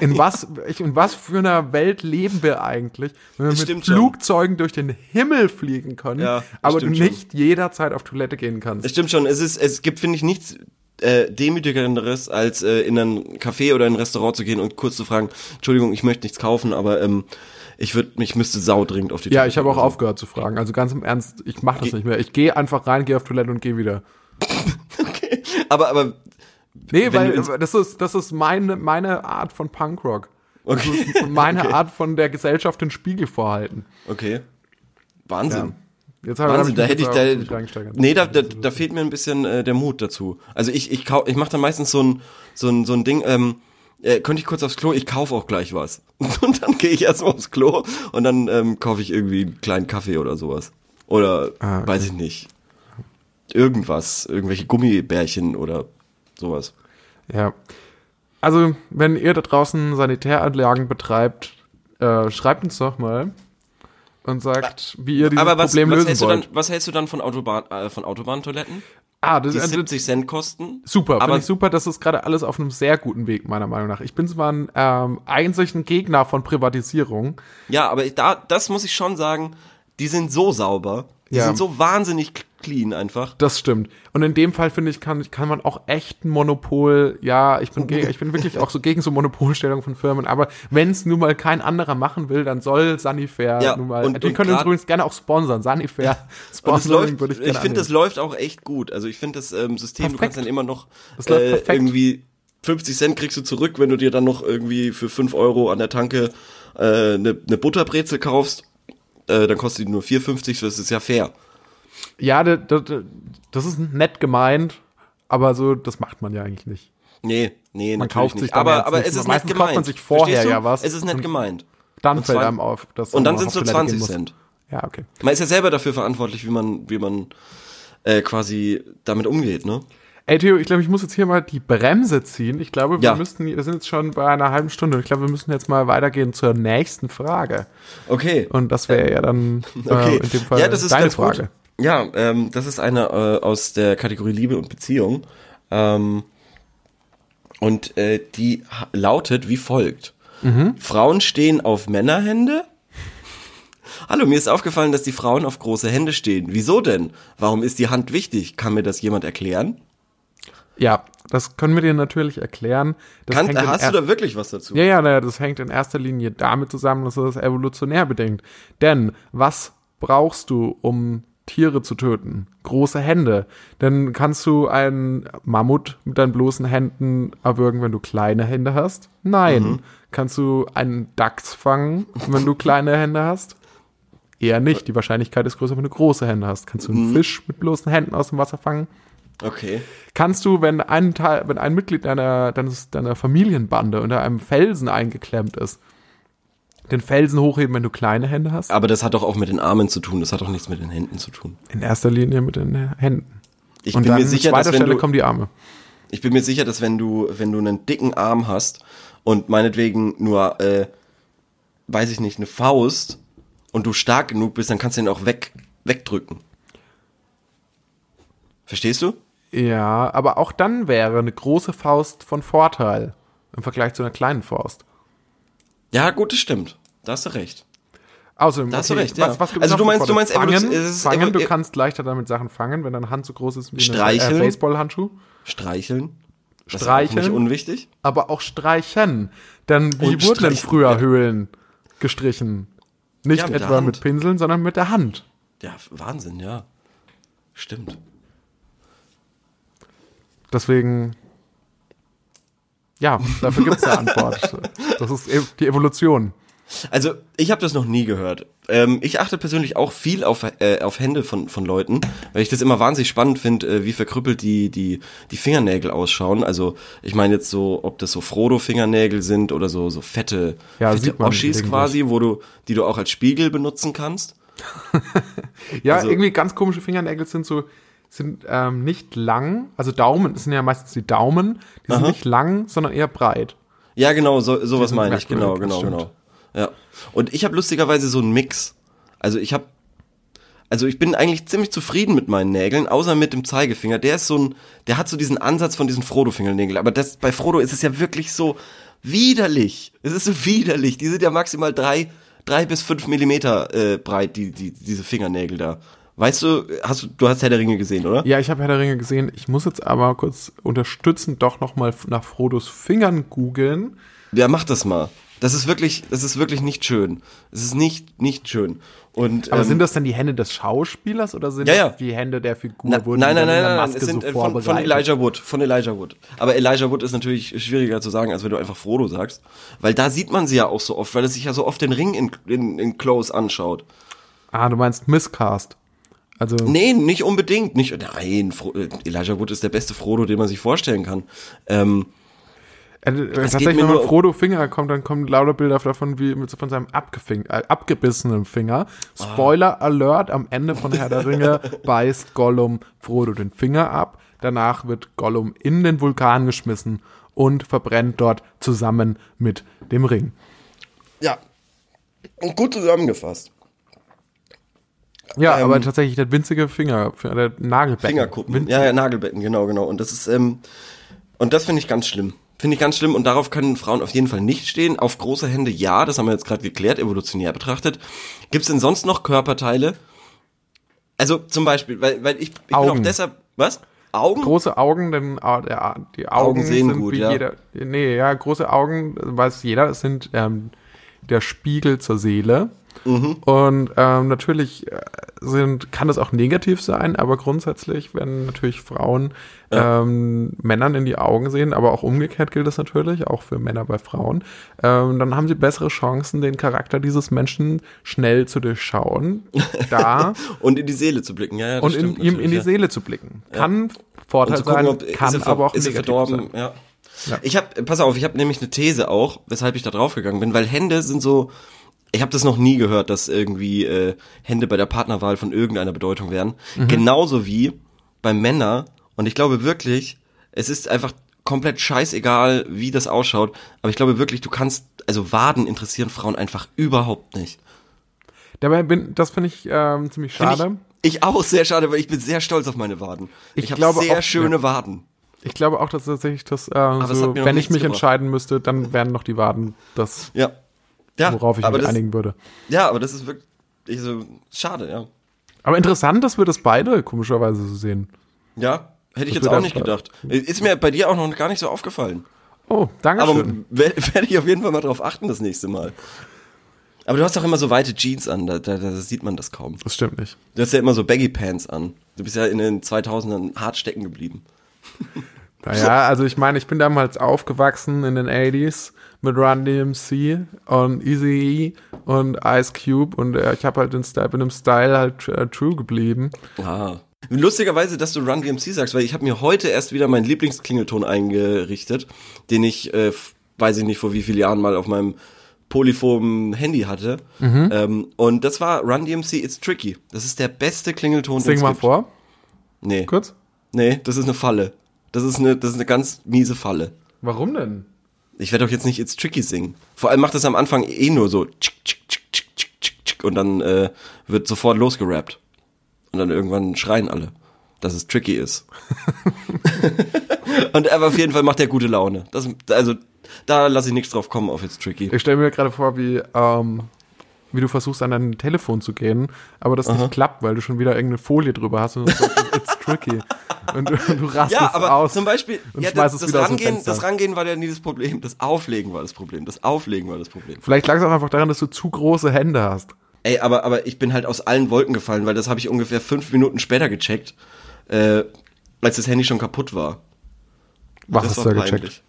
In was, ich, in was für einer Welt leben wir eigentlich, wenn wir mit Flugzeugen schon. durch den Himmel fliegen können, ja, aber du nicht schon. jederzeit auf Toilette gehen kannst? Es stimmt schon. Es ist, es gibt, finde ich, nichts äh, demütigeres, als äh, in ein Café oder ein Restaurant zu gehen und kurz zu fragen, Entschuldigung, ich möchte nichts kaufen, aber ähm, ich würde, ich müsste saudringend auf die Toilette. Ja, ich habe auch aufgehört zu fragen. Also ganz im Ernst, ich mache das Ge nicht mehr. Ich gehe einfach rein, gehe auf Toilette und gehe wieder. okay. Aber, aber. Nee, weil das ist, das ist meine, meine Art von Punkrock. Okay. Das ist meine okay. Art von der Gesellschaft den Spiegel vorhalten. Okay. Wahnsinn. Ja. Jetzt Wahnsinn, da hätte ich da, nee, da, da, da fehlt mir ein bisschen äh, der Mut dazu. Also ich, ich, ich mache da meistens so ein, so ein, so ein Ding, ähm, äh, könnte ich kurz aufs Klo? Ich kaufe auch gleich was. Und dann gehe ich erstmal aufs Klo und dann ähm, kaufe ich irgendwie einen kleinen Kaffee oder sowas. Oder ah, okay. weiß ich nicht. Irgendwas, irgendwelche Gummibärchen oder sowas. Ja. Also, wenn ihr da draußen Sanitäranlagen betreibt, äh, schreibt uns doch mal und sagt, wie ihr dieses Aber was, Problem was lösen wollt. Dann, was hältst du dann von, Autobahn, äh, von Autobahntoiletten? Ah, das die 70 Cent kosten. Super, finde ich super. Das ist gerade alles auf einem sehr guten Weg, meiner Meinung nach. Ich bin zwar ein ähm, eigentlich ein Gegner von Privatisierung. Ja, aber da, das muss ich schon sagen, die sind so sauber. Die ja. sind so wahnsinnig clean einfach. Das stimmt. Und in dem Fall finde ich, kann, kann man auch echt ein Monopol, ja, ich bin, gegen, ich bin wirklich auch so gegen so Monopolstellung von Firmen, aber wenn es nun mal kein anderer machen will, dann soll Sanifair ja, nun mal, und, die und können uns übrigens gerne auch sponsern, Sanifair Sponsoring würde ich gerne Ich finde, das läuft auch echt gut. Also ich finde das ähm, System, perfekt. du kannst dann immer noch äh, irgendwie 50 Cent kriegst du zurück, wenn du dir dann noch irgendwie für 5 Euro an der Tanke eine äh, ne, ne Butterbrezel kaufst äh, dann kostet die nur 4,50, das ist ja fair. Ja, das, das, ist nett gemeint, aber so, das macht man ja eigentlich nicht. Nee, nee, man kauft sich aber, aber es ist nett gemeint. kauft man sich vorher ja was. Es ist nett gemeint. Dann fällt einem auf, dass Und dann sind es nur 20 Cent. Ja, okay. Man ist ja selber dafür verantwortlich, wie man, wie man äh, quasi damit umgeht, ne? Ey Theo, ich glaube, ich muss jetzt hier mal die Bremse ziehen. Ich glaube, wir ja. müssten, wir sind jetzt schon bei einer halben Stunde. Ich glaube, wir müssen jetzt mal weitergehen zur nächsten Frage. Okay. Und das wäre ja dann äh, okay. in dem Fall ja, das ist deine Frage. Gut. Ja, ähm, das ist eine äh, aus der Kategorie Liebe und Beziehung. Ähm, und äh, die lautet wie folgt. Mhm. Frauen stehen auf Männerhände. Hallo, mir ist aufgefallen, dass die Frauen auf große Hände stehen. Wieso denn? Warum ist die Hand wichtig? Kann mir das jemand erklären? Ja, das können wir dir natürlich erklären. Kann, hast du da wirklich was dazu? Ja, ja, naja, das hängt in erster Linie damit zusammen, dass das evolutionär bedingt. Denn was brauchst du, um Tiere zu töten? Große Hände. Denn kannst du einen Mammut mit deinen bloßen Händen erwürgen, wenn du kleine Hände hast? Nein. Mhm. Kannst du einen Dachs fangen, wenn du kleine Hände hast? Eher nicht. Die Wahrscheinlichkeit ist größer, wenn du große Hände hast. Kannst du einen Fisch mit bloßen Händen aus dem Wasser fangen? Okay. Kannst du, wenn ein Teil, wenn ein Mitglied deiner, deines, deiner Familienbande unter einem Felsen eingeklemmt ist, den Felsen hochheben, wenn du kleine Hände hast? Aber das hat doch auch mit den Armen zu tun. Das hat doch nichts mit den Händen zu tun. In erster Linie mit den Händen. Ich Und bin dann mir sicher, an dass zweiter Stelle du, kommen die Arme. ich bin mir sicher, dass wenn du, wenn du einen dicken Arm hast und meinetwegen nur, äh, weiß ich nicht, eine Faust und du stark genug bist, dann kannst du ihn auch weg, wegdrücken. Verstehst du? Ja, aber auch dann wäre eine große Faust von Vorteil im Vergleich zu einer kleinen Faust. Ja, gut, das stimmt. Da hast du recht. Außerdem, Da hast du recht, ja. was, was Also du meinst- du meinst fangen, Evolution- ist fangen du kannst leichter damit Sachen fangen, wenn deine Hand so groß ist wie Streicheln. ein äh, Baseballhandschuh. Streicheln. Das ist Streicheln. Nicht unwichtig. Aber auch streichen. Denn wie wurden denn früher ja. Höhlen gestrichen? Nicht Ja, mit etwa mit Pinseln, sondern mit der Hand. Ja, Wahnsinn, ja. Stimmt. Deswegen, ja, dafür gibt es eine Antwort. Das ist die Evolution. Also, ich habe das noch nie gehört. Ähm, ich achte persönlich auch viel auf, äh, auf Hände von, von Leuten, weil ich das immer wahnsinnig spannend finde, äh, wie verkrüppelt die, die, die Fingernägel ausschauen. Also, ich meine jetzt so, ob das so Frodo-Fingernägel sind oder so, so fette, Ja, fette Oschis quasi, wo du, die du auch als Spiegel benutzen kannst. Ja, Also- irgendwie ganz komische Fingernägel sind so, sind ähm, nicht lang. Also Daumen, das sind ja meistens die Daumen. Die sind Aha. nicht lang, sondern eher breit. Ja, genau, so, sowas sind meine ich. Genau, genau, stimmt. genau. Ja. Und ich habe lustigerweise so einen Mix. Also ich habe also ich bin eigentlich ziemlich zufrieden mit meinen Nägeln, außer mit dem Zeigefinger. Der ist so ein, der hat so diesen Ansatz von diesen Frodo-Fingernägeln. Aber das, bei Frodo ist es ja wirklich so widerlich. Es ist so widerlich. Die sind ja maximal drei, drei bis fünf Millimeter äh, breit, die, die, diese Fingernägel da. Weißt du, hast du, du hast Herr der Ringe gesehen, oder? Ja, ich habe Herr der Ringe gesehen. Ich muss jetzt aber kurz unterstützend doch noch mal nach Frodos Fingern googeln. Ja, mach das mal. Das ist wirklich, das ist wirklich nicht schön. Es ist nicht, nicht schön. Und, Aber ähm, sind das denn die Hände des Schauspielers oder sind Ja, ja. das die Hände der Figur? Na, nein, nein, dann in nein, nein, es sind so äh, von, von? Elijah Wood, von Elijah Wood. Aber Elijah Wood ist natürlich schwieriger zu sagen, als wenn du einfach Frodo sagst, weil da sieht man sie ja auch so oft, weil er sich ja so oft den Ring in, in, in Close anschaut. Ah, du meinst Misscast. Also, Nee, nicht unbedingt, nicht, nein, Fro äh, Elijah Wood ist der beste Frodo, den man sich vorstellen kann. Ähm, äh, geht tatsächlich, wenn man Frodo Finger kommt, dann kommen lauter Bilder davon, wie mit so von seinem äh, abgebissenen Finger. Spoiler Alert, am Ende von Herr der Ringe beißt Gollum Frodo den Finger ab. Danach wird Gollum in den Vulkan geschmissen und verbrennt dort zusammen mit dem Ring. ja, gut zusammengefasst. Ja, Ähm, aber tatsächlich der winzige Finger, der Nagelbecken. Fingerkuppen. Winzig. Ja, ja, Nagelbecken, genau, genau. Und das ist, ähm, und das finde ich ganz schlimm. Finde ich ganz schlimm und darauf können Frauen auf jeden Fall nicht stehen. Auf große Hände ja, das haben wir jetzt gerade geklärt, evolutionär betrachtet. Gibt es denn sonst noch Körperteile? Also zum Beispiel, weil, weil ich, ich bin auch Augen. deshalb, was? Augen? Große Augen, denn äh, der- die Augen, Augen sehen sind gut, wie ja. jeder. Nee, ja, große Augen, weiß jeder, sind ähm, der Spiegel zur Seele. Mhm. Und ähm, natürlich äh, sind, kann das auch negativ sein, aber grundsätzlich, wenn natürlich Frauen ähm, Männern in die Augen sehen, aber auch umgekehrt gilt das natürlich, auch für Männer bei Frauen, ähm, dann haben sie bessere Chancen, den Charakter dieses Menschen schnell zu durchschauen. Da Und in die Seele zu blicken, ja, ja und in, ihm in die ja. Seele zu blicken. Kann Vorteil gucken, sein, ob, kann er, ver- aber auch negativ verdorben, sein. ja. Ja. Ich habe, pass auf, ich habe nämlich eine These auch, weshalb ich da draufgegangen bin, weil Hände sind so, ich habe das noch nie gehört, dass irgendwie äh, Hände bei der Partnerwahl von irgendeiner Bedeutung wären. Mhm. Genauso wie bei Männern. Und ich glaube wirklich, es ist einfach komplett scheißegal, wie das ausschaut. Aber ich glaube wirklich, du kannst, also Waden interessieren Frauen einfach überhaupt nicht. Dabei bin, das finde ich ähm, ziemlich schade. Ich, ich auch sehr schade, weil ich bin sehr stolz auf meine Waden. Ich Ich, habe sehr auch- schöne Waden. Ich glaube auch, dass tatsächlich das, äh, so, wenn ich mich gebracht. entscheiden müsste, dann wären noch die Waden das, Ja. Ja, worauf ich aber mich das, einigen würde. Ja, aber das ist wirklich ich so, schade, ja. Aber interessant, dass wir das beide komischerweise so sehen. Ja, hätte ich Das jetzt wird auch nicht gedacht. Ist mir bei dir auch noch gar nicht so aufgefallen. Oh, danke Aber schön. wer- werde ich auf jeden Fall mal drauf achten das nächste Mal. Aber du hast doch immer so weite Jeans an, da, da, da sieht man das kaum. Das stimmt nicht. Du hast ja immer so Baggy Pants an. Du bist ja in den 2000ern hart stecken geblieben. Naja, also ich meine, ich bin damals aufgewachsen in den 80s mit Run DMC und Easy und Ice Cube und äh, ich habe halt den Style, bin im Style halt äh, true geblieben. Ah. Lustigerweise, dass du Run DMC sagst, weil ich habe mir heute erst wieder meinen Lieblingsklingelton eingerichtet, den ich, äh, weiß ich nicht vor wie vielen Jahren mal auf meinem polyphonen Handy hatte. Mhm. Ähm, und das war Run DMC It's Tricky. Das ist der beste Klingelton, Sing es mal gibt. vor, Nee, kurz. nee, das ist eine Falle. Das ist eine, das ist eine ganz miese Falle. Warum denn? Ich werde doch jetzt nicht It's Tricky singen. Vor allem macht es am Anfang eh nur so tschick, tschick, tschick, tschick, tschick, tschick, tschick, und dann äh, wird sofort losgerappt. Und dann irgendwann schreien alle, dass es tricky ist. und aber auf jeden Fall macht er gute Laune. Das, also da lasse ich nichts drauf kommen auf It's Tricky. Ich stelle mir gerade vor, wie, ähm, wie du versuchst, an dein Telefon zu gehen, aber das nicht klappt, weil du schon wieder irgendeine Folie drüber hast und it's tricky. Und du, du rastest Ja, aber aus. zum Beispiel, und ja, schmeißt das, es das, wieder dem Rangehen, das Rangehen war ja nie das Problem. Das Auflegen war das Problem. Das Auflegen war das Problem. Vielleicht lag es auch einfach daran, dass du zu große Hände hast. Ey, aber, aber ich bin halt aus allen Wolken gefallen, weil das habe ich ungefähr fünf Minuten später gecheckt, äh, als das Handy schon kaputt war. Was das hast war du da gecheckt?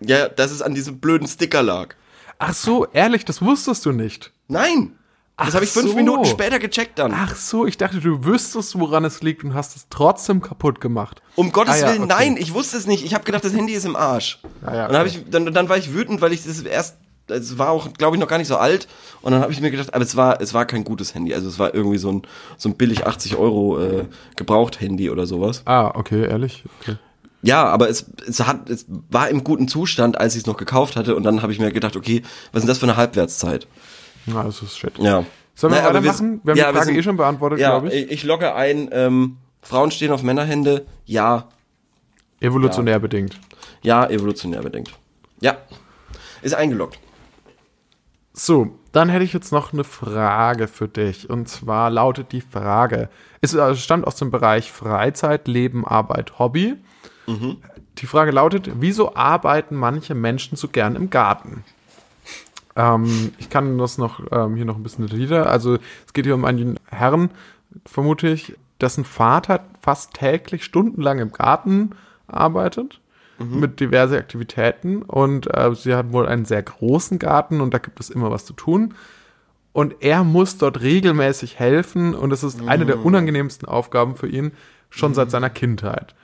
Ja, dass es an diesem blöden Sticker lag. Ach so, ehrlich, das wusstest du nicht. Nein! Das habe ich fünf so. Minuten später gecheckt dann. Ach so, ich dachte, du wüsstest, woran es liegt und hast es trotzdem kaputt gemacht. Um Gottes Ah ja, Willen, okay. nein, ich wusste es nicht. Ich habe gedacht, das Handy ist im Arsch. Ah ja, Und dann, okay. ich, dann, dann war ich wütend, weil ich das erst, es war auch, glaube ich, noch gar nicht so alt. Und dann habe ich mir gedacht, aber es war, es war kein gutes Handy. Also es war irgendwie so ein, so ein billig 80 Euro äh, gebraucht Handy oder sowas. Ah, okay, ehrlich. Okay. Ja, aber es, es hat, es war im guten Zustand, als ich es noch gekauft hatte. Und dann habe ich mir gedacht, okay, was ist denn das für eine Halbwertszeit? Na, das ist shit. Ja. Sollen wir Naja, weitermachen? Wir haben ja, die Frage sind- eh schon beantwortet, Ja, glaube ich. ich. logge ein, ähm, Frauen stehen auf Männerhände. Ja, Evolutionär bedingt. ja, evolutionär bedingt. Ja, ist eingeloggt. So, dann hätte ich jetzt noch eine Frage für dich. Und zwar lautet die Frage, es äh, stammt aus dem Bereich Freizeit, Leben, Arbeit, Hobby. Die Frage lautet, wieso arbeiten manche Menschen so gern im Garten? Ähm, ich kann das noch ähm, hier noch ein bisschen detaillierter. Also es geht hier um einen Herrn, vermute ich, dessen Vater fast täglich stundenlang im Garten arbeitet mit diverse Aktivitäten und äh, sie hat wohl einen sehr großen Garten und da gibt es immer was zu tun. Und er muss dort regelmäßig helfen und es ist eine der unangenehmsten Aufgaben für ihn schon seit seiner Kindheit.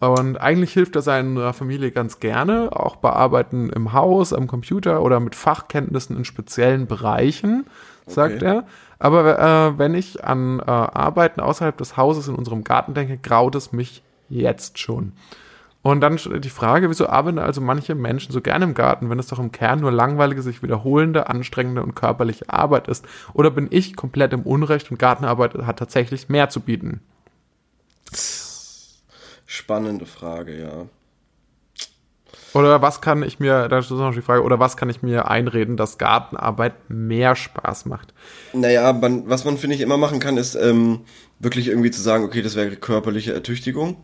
Und eigentlich hilft er seiner Familie ganz gerne, auch bei Arbeiten im Haus, am Computer oder mit Fachkenntnissen in speziellen Bereichen, sagt Okay. er. Aber äh, wenn ich an äh, Arbeiten außerhalb des Hauses in unserem Garten denke, graut es mich jetzt schon. Und dann stellt die Frage, wieso arbeiten also manche Menschen so gerne im Garten, wenn es doch im Kern nur langweilige, sich wiederholende, anstrengende und körperliche Arbeit ist? Oder bin ich komplett im Unrecht und Gartenarbeit hat tatsächlich mehr zu bieten? Spannende Frage, ja. Oder was kann ich mir, da ist noch die Frage, oder was kann ich mir einreden, dass Gartenarbeit mehr Spaß macht? Naja, man, was man, finde ich, immer machen kann, ist ähm, wirklich irgendwie zu sagen, okay, das wäre körperliche Ertüchtigung.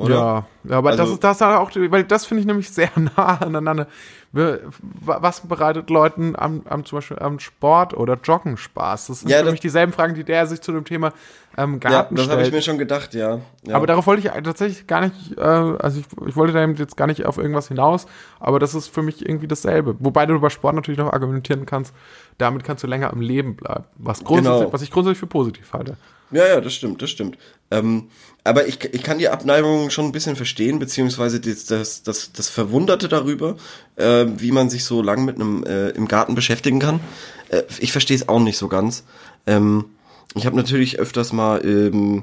Oder? Ja, ja aber das Also- ist das auch, weil das finde ich nämlich sehr nah aneinander. Was bereitet Leuten am, am zum Beispiel am Sport oder Joggen Spaß? Das sind Ja, das- mich dieselben Fragen, die der sich zu dem Thema ähm, Ja, Garten das habe ich mir schon gedacht, ja. ja. Aber darauf wollte ich tatsächlich gar nicht, äh, also ich, ich wollte da jetzt gar nicht auf irgendwas hinaus, aber das ist für mich irgendwie dasselbe. Wobei du über Sport natürlich noch argumentieren kannst, damit kannst du länger am Leben bleiben. Was, grundsätzlich, Genau. was ich grundsätzlich für positiv halte. Ja, ja, das stimmt, das stimmt. Ähm, aber ich, ich kann die Abneigung schon ein bisschen verstehen, beziehungsweise das, das, das, das Verwunderte darüber, äh, wie man sich so lang mit einem äh, im Garten beschäftigen kann. Äh, ich verstehe es auch nicht so ganz. Ähm, ich habe natürlich öfters mal ähm,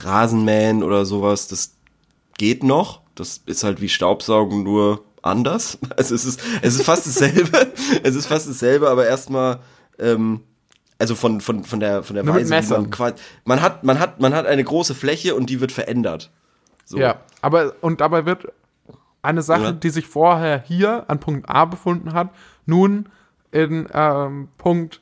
Rasenmähen oder sowas, das geht noch. Das ist halt wie Staubsaugen, nur anders. Also es ist, es ist fast dasselbe. es ist fast dasselbe, aber erstmal, ähm, also von, von, von der, von der Nur Weise, man quasi, man hat, man hat, man hat eine große Fläche und die wird verändert. So. Ja, aber und dabei wird eine Sache, Ja. die sich vorher hier an Punkt A befunden hat, nun in ähm, Punkt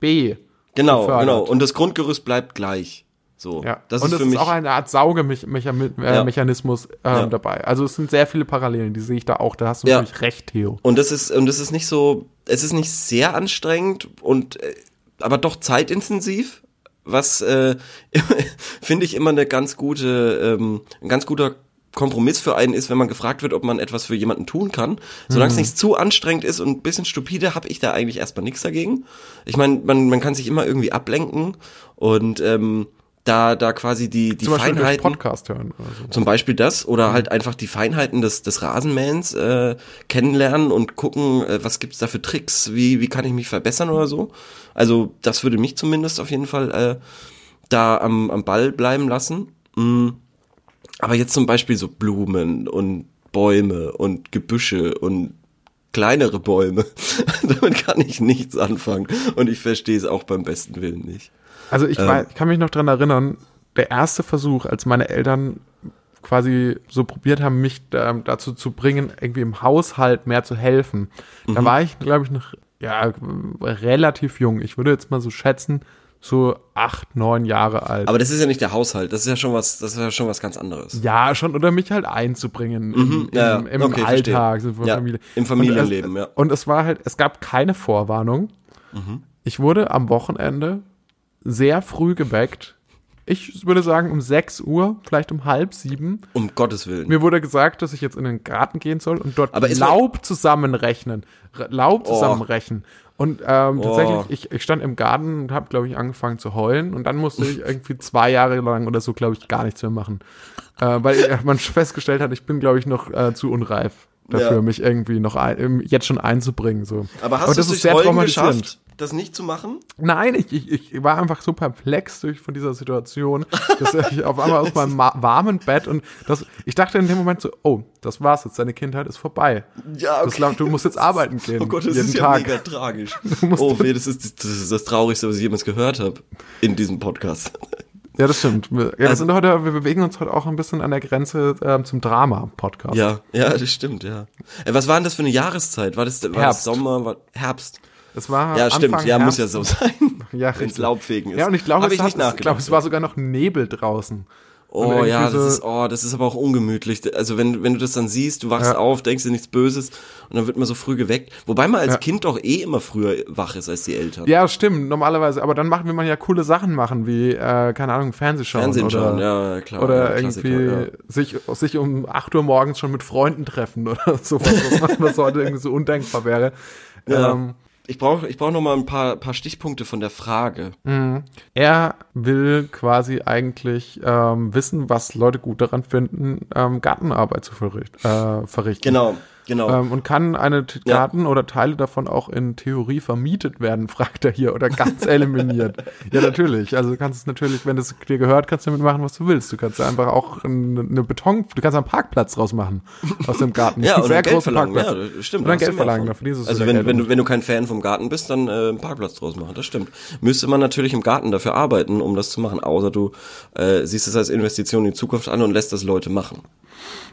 B. Genau, gefördert. genau. Und das Grundgerüst bleibt gleich. So. Ja, Das und ist es für ist mich. auch eine Art Saugemechanismus äh, Ja. Ähm, dabei. Also es sind sehr viele Parallelen, die sehe ich da auch. Da hast du Ja. natürlich recht, Theo. Und das ist, und das ist nicht so, es ist nicht sehr anstrengend und, äh, aber doch zeitintensiv, was, äh, finde ich immer eine ganz gute, ähm, ein ganz guter Kompromiss für einen ist, wenn man gefragt wird, ob man etwas für jemanden tun kann. Solange es nicht zu anstrengend ist und ein bisschen stupide, habe ich da eigentlich erstmal nichts dagegen. Ich meine, man, man kann sich immer irgendwie ablenken und ähm, da, da quasi die, die Zum Feinheiten. Podcast hören. So. Zum Beispiel das oder halt einfach die Feinheiten des, des Rasenmähens äh, kennenlernen und gucken, äh, was gibt's da für Tricks, wie, wie kann ich mich verbessern oder so. Also das würde mich zumindest auf jeden Fall äh, da am, am Ball bleiben lassen. Mm. Aber jetzt zum Beispiel so Blumen und Bäume und Gebüsche und kleinere Bäume, damit kann ich nichts anfangen und ich verstehe es auch beim besten Willen nicht. Also ich, Ähm. weiß, ich kann mich noch dran erinnern, der erste Versuch, als meine Eltern quasi so probiert haben, mich da, dazu zu bringen, irgendwie im Haushalt mehr zu helfen. Mhm. Da war ich, glaube ich, noch ja, relativ jung. Ich würde jetzt mal so schätzen, so acht, neun Jahre alt. Aber das ist ja nicht der Haushalt, das ist ja schon was, das ist ja schon was ganz anderes. ja, schon, oder mich halt einzubringen im, Mhm, ja, im, im okay. Alltag, so Ja, Familie. im Familienleben, und, ja. es, Und es war halt, es gab keine Vorwarnung. Mhm. Ich wurde am Wochenende sehr früh geweckt. Ich würde sagen um 6 Uhr, vielleicht um halb sieben. Um Gottes Willen. Mir wurde gesagt, dass ich jetzt in den Garten gehen soll und dort Aber Laub zusammenrechnen. Laub Oh. zusammenrechnen. Und ähm, Oh. tatsächlich, ich, ich stand im Garten und habe, glaube ich, angefangen zu heulen. Und dann musste ich irgendwie zwei Jahre lang oder so, glaube ich, gar nichts mehr machen. Äh, weil man festgestellt hat, ich bin, glaube ich, noch äh, zu unreif dafür, Ja. mich irgendwie noch ein, jetzt schon einzubringen. So. Aber hast du das es ist durch sehr Heulen geschafft, das nicht zu machen? Nein, ich, ich, ich war einfach so perplex durch von dieser Situation, dass ich auf einmal aus meinem warmen Bett und das, ich dachte in dem Moment so, oh, das war's jetzt, deine Kindheit ist vorbei. Ja, Das, glaub- du musst jetzt arbeiten gehen. Oh Gott, das jeden ist ja Tag. mega tragisch. Oh weh, das ist, das ist das Traurigste, was ich jemals gehört habe in diesem Podcast. Ja, das stimmt. Wir, ja, wir, Also- sind heute, wir bewegen uns heute auch ein bisschen an der Grenze ähm, zum Drama-Podcast. Ja, ja, das stimmt, ja. Äh, was war denn das für eine Jahreszeit? War das, war das Herbst. Sommer? War, Herbst? Es war Ja, stimmt, Anfang ja, Herbst. muss ja so sein. Ja, Wenn's richtig. Laubfegen ist. Ja, und ich glaube, es, ich hat- ich glaube, es war sogar noch Nebel draußen. Oh ja, so- das ist, oh, das ist aber auch ungemütlich. Also wenn, wenn du das dann siehst, du wachst Ja. auf, denkst dir nichts Böses und dann wird man so früh geweckt. Wobei man als Ja. Kind doch eh immer früher wach ist als die Eltern. Ja, stimmt, normalerweise. Aber dann machen will man ja coole Sachen machen, wie, äh, keine Ahnung, Fernsehschauen. Fernsehen oder, schauen, ja, klar. Oder ja, irgendwie sich, sich um 8 Uhr morgens schon mit Freunden treffen oder sowas, was, was heute irgendwie so undenkbar wäre. Ähm, Ich brauche ich brauch noch mal ein paar, paar Stichpunkte von der Frage. er will quasi eigentlich ähm, wissen, was Leute gut daran finden, ähm, Gartenarbeit zu verricht, äh, verrichten. Genau, genau. Ähm, und kann eine T- Ja. Garten oder Teile davon auch in Theorie vermietet werden, fragt er hier, oder ganz eliminiert. ja, natürlich. Also du kannst es natürlich, wenn es dir gehört, kannst du damit machen, was du willst. Du kannst einfach auch eine, Beton, du kannst einen Parkplatz draus machen aus dem Garten. ja, sehr dann Geld großen verlangen. Ja, Parkplatz. das stimmt. Du Geld verlangen, von. da verdienst du Also wenn, wenn, du, wenn du kein Fan vom Garten bist, dann äh, einen Parkplatz draus machen, das stimmt. Müsste man natürlich im Garten dafür arbeiten, um das zu machen, außer du äh, siehst es als Investition in die Zukunft an und lässt das Leute machen.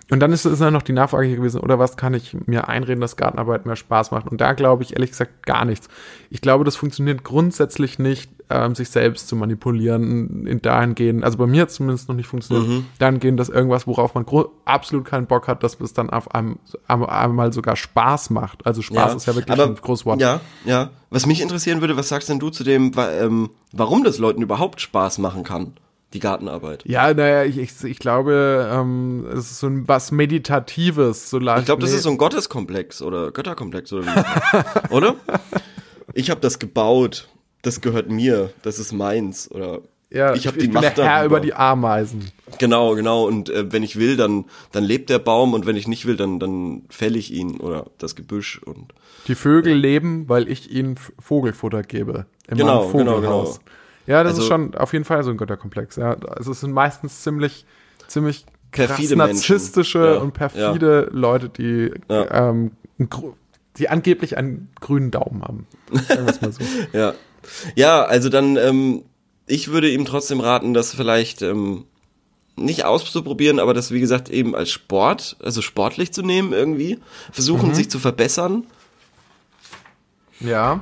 Und dann ist, dann noch die Nachfrage hier gewesen, oder was kann ich mir einreden, dass Gartenarbeit mehr Spaß macht? Und da glaube ich ehrlich gesagt gar nichts. Ich glaube, das funktioniert grundsätzlich nicht, ähm, sich selbst zu manipulieren, in dahingehend, also bei mir es zumindest noch nicht funktioniert, Mhm. dahingehend, dass irgendwas, worauf man absolut keinen Bock hat, dass es dann auf einem, einmal sogar Spaß macht. Also Spaß ist ja wirklich aber, ein großes Wort. Ja, ja. Was mich interessieren würde, was sagst denn du zu dem, ähm, warum das Leuten überhaupt Spaß machen kann, die Gartenarbeit? Ja, naja, ich, ich, ich glaube, ähm, es ist so ein, was Meditatives. So leicht, Ich glaube, das ist so ein Gotteskomplex oder Götterkomplex oder wie. oder? Ich habe das gebaut. Das gehört mir. Das ist meins. Oder ja, ich habe ich die bin Macht der Herr darüber. über die Ameisen. Genau, genau. Und äh, wenn ich will, dann dann lebt der Baum und wenn ich nicht will, dann dann fäll ich ihn oder das Gebüsch und Die Vögel leben, weil ich ihnen Vogelfutter gebe. In Genau, meinem genau, Vogelhaus. genau. Ja, das Also- ist schon auf jeden Fall so ein Götterkomplex. Ja, also es sind meistens ziemlich, ziemlich Perfide narzisstische Ja, und perfide Leute, die, Ja. ähm, die angeblich einen grünen Daumen haben. Sagen mal so. ja. Ja, also dann ähm, ich würde ihm trotzdem raten, das vielleicht ähm, nicht auszuprobieren, aber das wie gesagt eben als Sport, also sportlich zu nehmen irgendwie, versuchen sich zu verbessern Ja.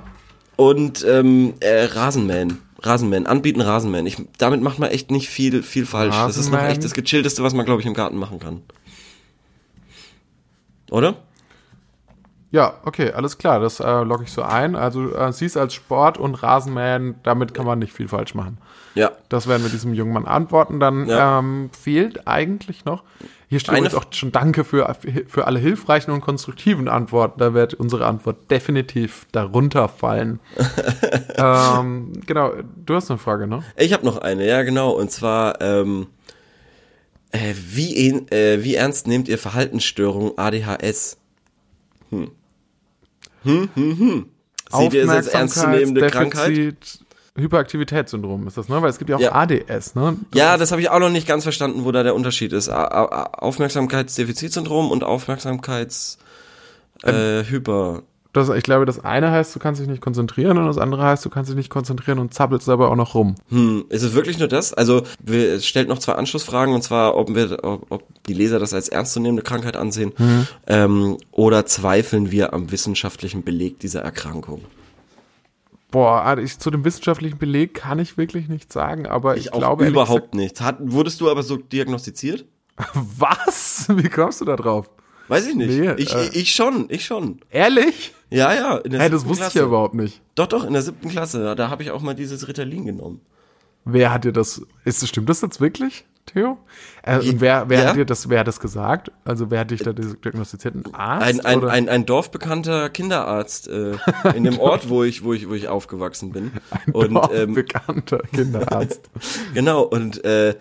und ähm, äh, Rasenmähen. Rasenmähen, anbieten Rasenmähen. Ich, damit macht man echt nicht viel, viel falsch. Das ist noch Rasenmähen? echt das gechillteste, was man, glaube ich, im Garten machen kann. Oder? Ja, okay, alles klar, das äh, logge ich so ein. Also äh, siehst als Sport und Rasenmähen, damit kann man nicht viel falsch machen. Ja. Das werden wir diesem jungen Mann antworten. Dann Ja. ähm, fehlt eigentlich noch, hier steht Eine übrigens auch schon Danke für, für alle hilfreichen und konstruktiven Antworten. Da wird unsere Antwort definitiv darunter fallen. ähm, genau, du hast eine Frage, ne? Ich habe noch eine, ja genau. Und zwar, ähm, äh, wie, äh, wie ernst nehmt ihr Verhaltensstörung ADHS? Hm. Hm, hm, hm. Seht ihr als ernstzunehmende Krankheit? Hyperaktivitätssyndrom ist das, ne? Weil es gibt ja auch Ja. ADS, ne? Ja, das habe ich auch noch nicht ganz verstanden, wo da der Unterschied ist. Aufmerksamkeitsdefizitsyndrom und Aufmerksamkeits äh, Hyper. Das, ich glaube, das eine heißt, du kannst dich nicht konzentrieren und das andere heißt, du kannst dich nicht konzentrieren und zappelst dabei auch noch rum. Hm, ist es wirklich nur das? Also, wir, es stellt noch zwei Anschlussfragen, und zwar, ob wir, ob, ob die Leser das als ernstzunehmende Krankheit ansehen, ähm, oder zweifeln wir am wissenschaftlichen Beleg dieser Erkrankung? Boah, also ich, zu dem wissenschaftlichen Beleg kann ich wirklich nichts sagen, aber ich, Ich, glaube überhaupt nicht. Hat, wurdest du aber so diagnostiziert? Was? Wie kommst du da drauf? Weiß ich nicht. Nee, ich, äh. ich schon, ich schon. Ehrlich? Ja, ja. In der Hey, das wusste ich Klasse. ja überhaupt nicht. Doch, doch, in der siebten Klasse. Da, da habe ich auch mal dieses Ritalin genommen. Wer hat dir das? Ist stimmt das jetzt wirklich, Theo? Äh, wer, wer ja. hat dir das? Wer hat das gesagt? Also wer hat dich da diagnostiziert? Ein Arzt? Ein, ein, oder? ein, ein dorfbekannter Kinderarzt äh, in dem Ort, wo ich, wo ich, wo ich aufgewachsen bin. und ähm, bekannter Kinderarzt. Genau, und, äh,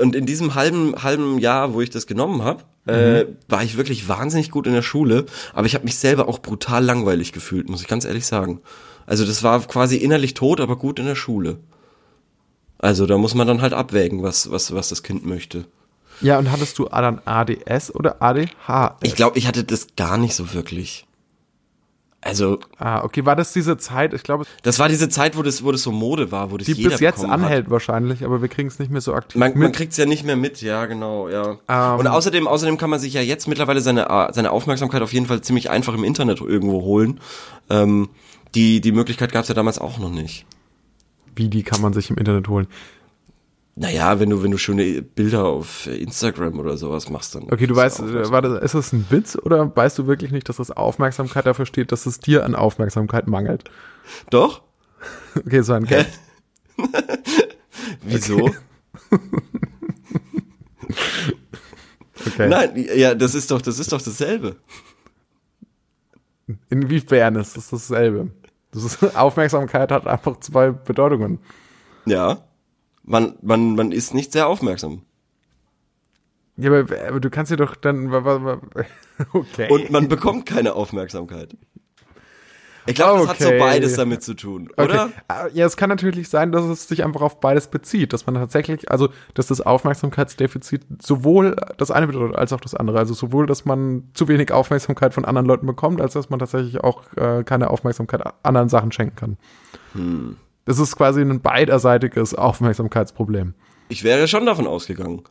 und in diesem halben, halben Jahr, wo ich das genommen habe, äh, war ich wirklich wahnsinnig gut in der Schule, aber ich habe mich selber auch brutal langweilig gefühlt, muss ich ganz ehrlich sagen. Also das war quasi innerlich tot, aber gut in der Schule. Also da muss man dann halt abwägen, was, was, was das Kind möchte. ja, und hattest du dann ADS oder ADHS? Ich glaube, ich hatte das gar nicht so wirklich. Also, Ah, okay, war das diese Zeit? Ich glaube, das war diese Zeit, wo das, wo das so Mode war, wo das die jeder bis jetzt bekommen hat. anhält wahrscheinlich, aber wir kriegen es nicht mehr so aktiv Man, man mit. kriegt's ja nicht mehr mit, ja, genau, ja. Ähm. und außerdem, außerdem kann man sich ja jetzt mittlerweile seine, äh, seine Aufmerksamkeit auf jeden Fall ziemlich einfach im Internet irgendwo holen. Ähm, die, die Möglichkeit gab's ja damals auch noch nicht. Wie die kann man sich im Internet holen? Naja, wenn du, wenn du schöne Bilder auf Instagram oder sowas machst, dann. Okay, du weißt, äh, war das, ist das ein Witz oder weißt du wirklich nicht, dass das Aufmerksamkeit dafür steht, dass es dir an Aufmerksamkeit mangelt? Doch? Okay, so ein Gag. Wieso? Okay. Nein, ja, das ist doch, das ist doch dasselbe. Inwiefern ist das dasselbe? Das ist, Aufmerksamkeit hat einfach zwei Bedeutungen. Ja. Man, man, man ist nicht sehr aufmerksam. Ja, aber, aber du kannst dir doch dann. Okay. Und man bekommt keine Aufmerksamkeit. Ich glaube, das hat so Okay. beides damit zu tun, oder? Okay. Ah, Ja, es kann natürlich sein, dass es sich einfach auf beides bezieht, dass man tatsächlich, also dass das Aufmerksamkeitsdefizit sowohl das eine bedeutet als auch das andere. Also sowohl, dass man zu wenig Aufmerksamkeit von anderen Leuten bekommt, als dass man tatsächlich auch äh, keine Aufmerksamkeit anderen Sachen schenken kann. Hm. Das ist quasi ein beiderseitiges Aufmerksamkeitsproblem. Ich wäre schon davon ausgegangen.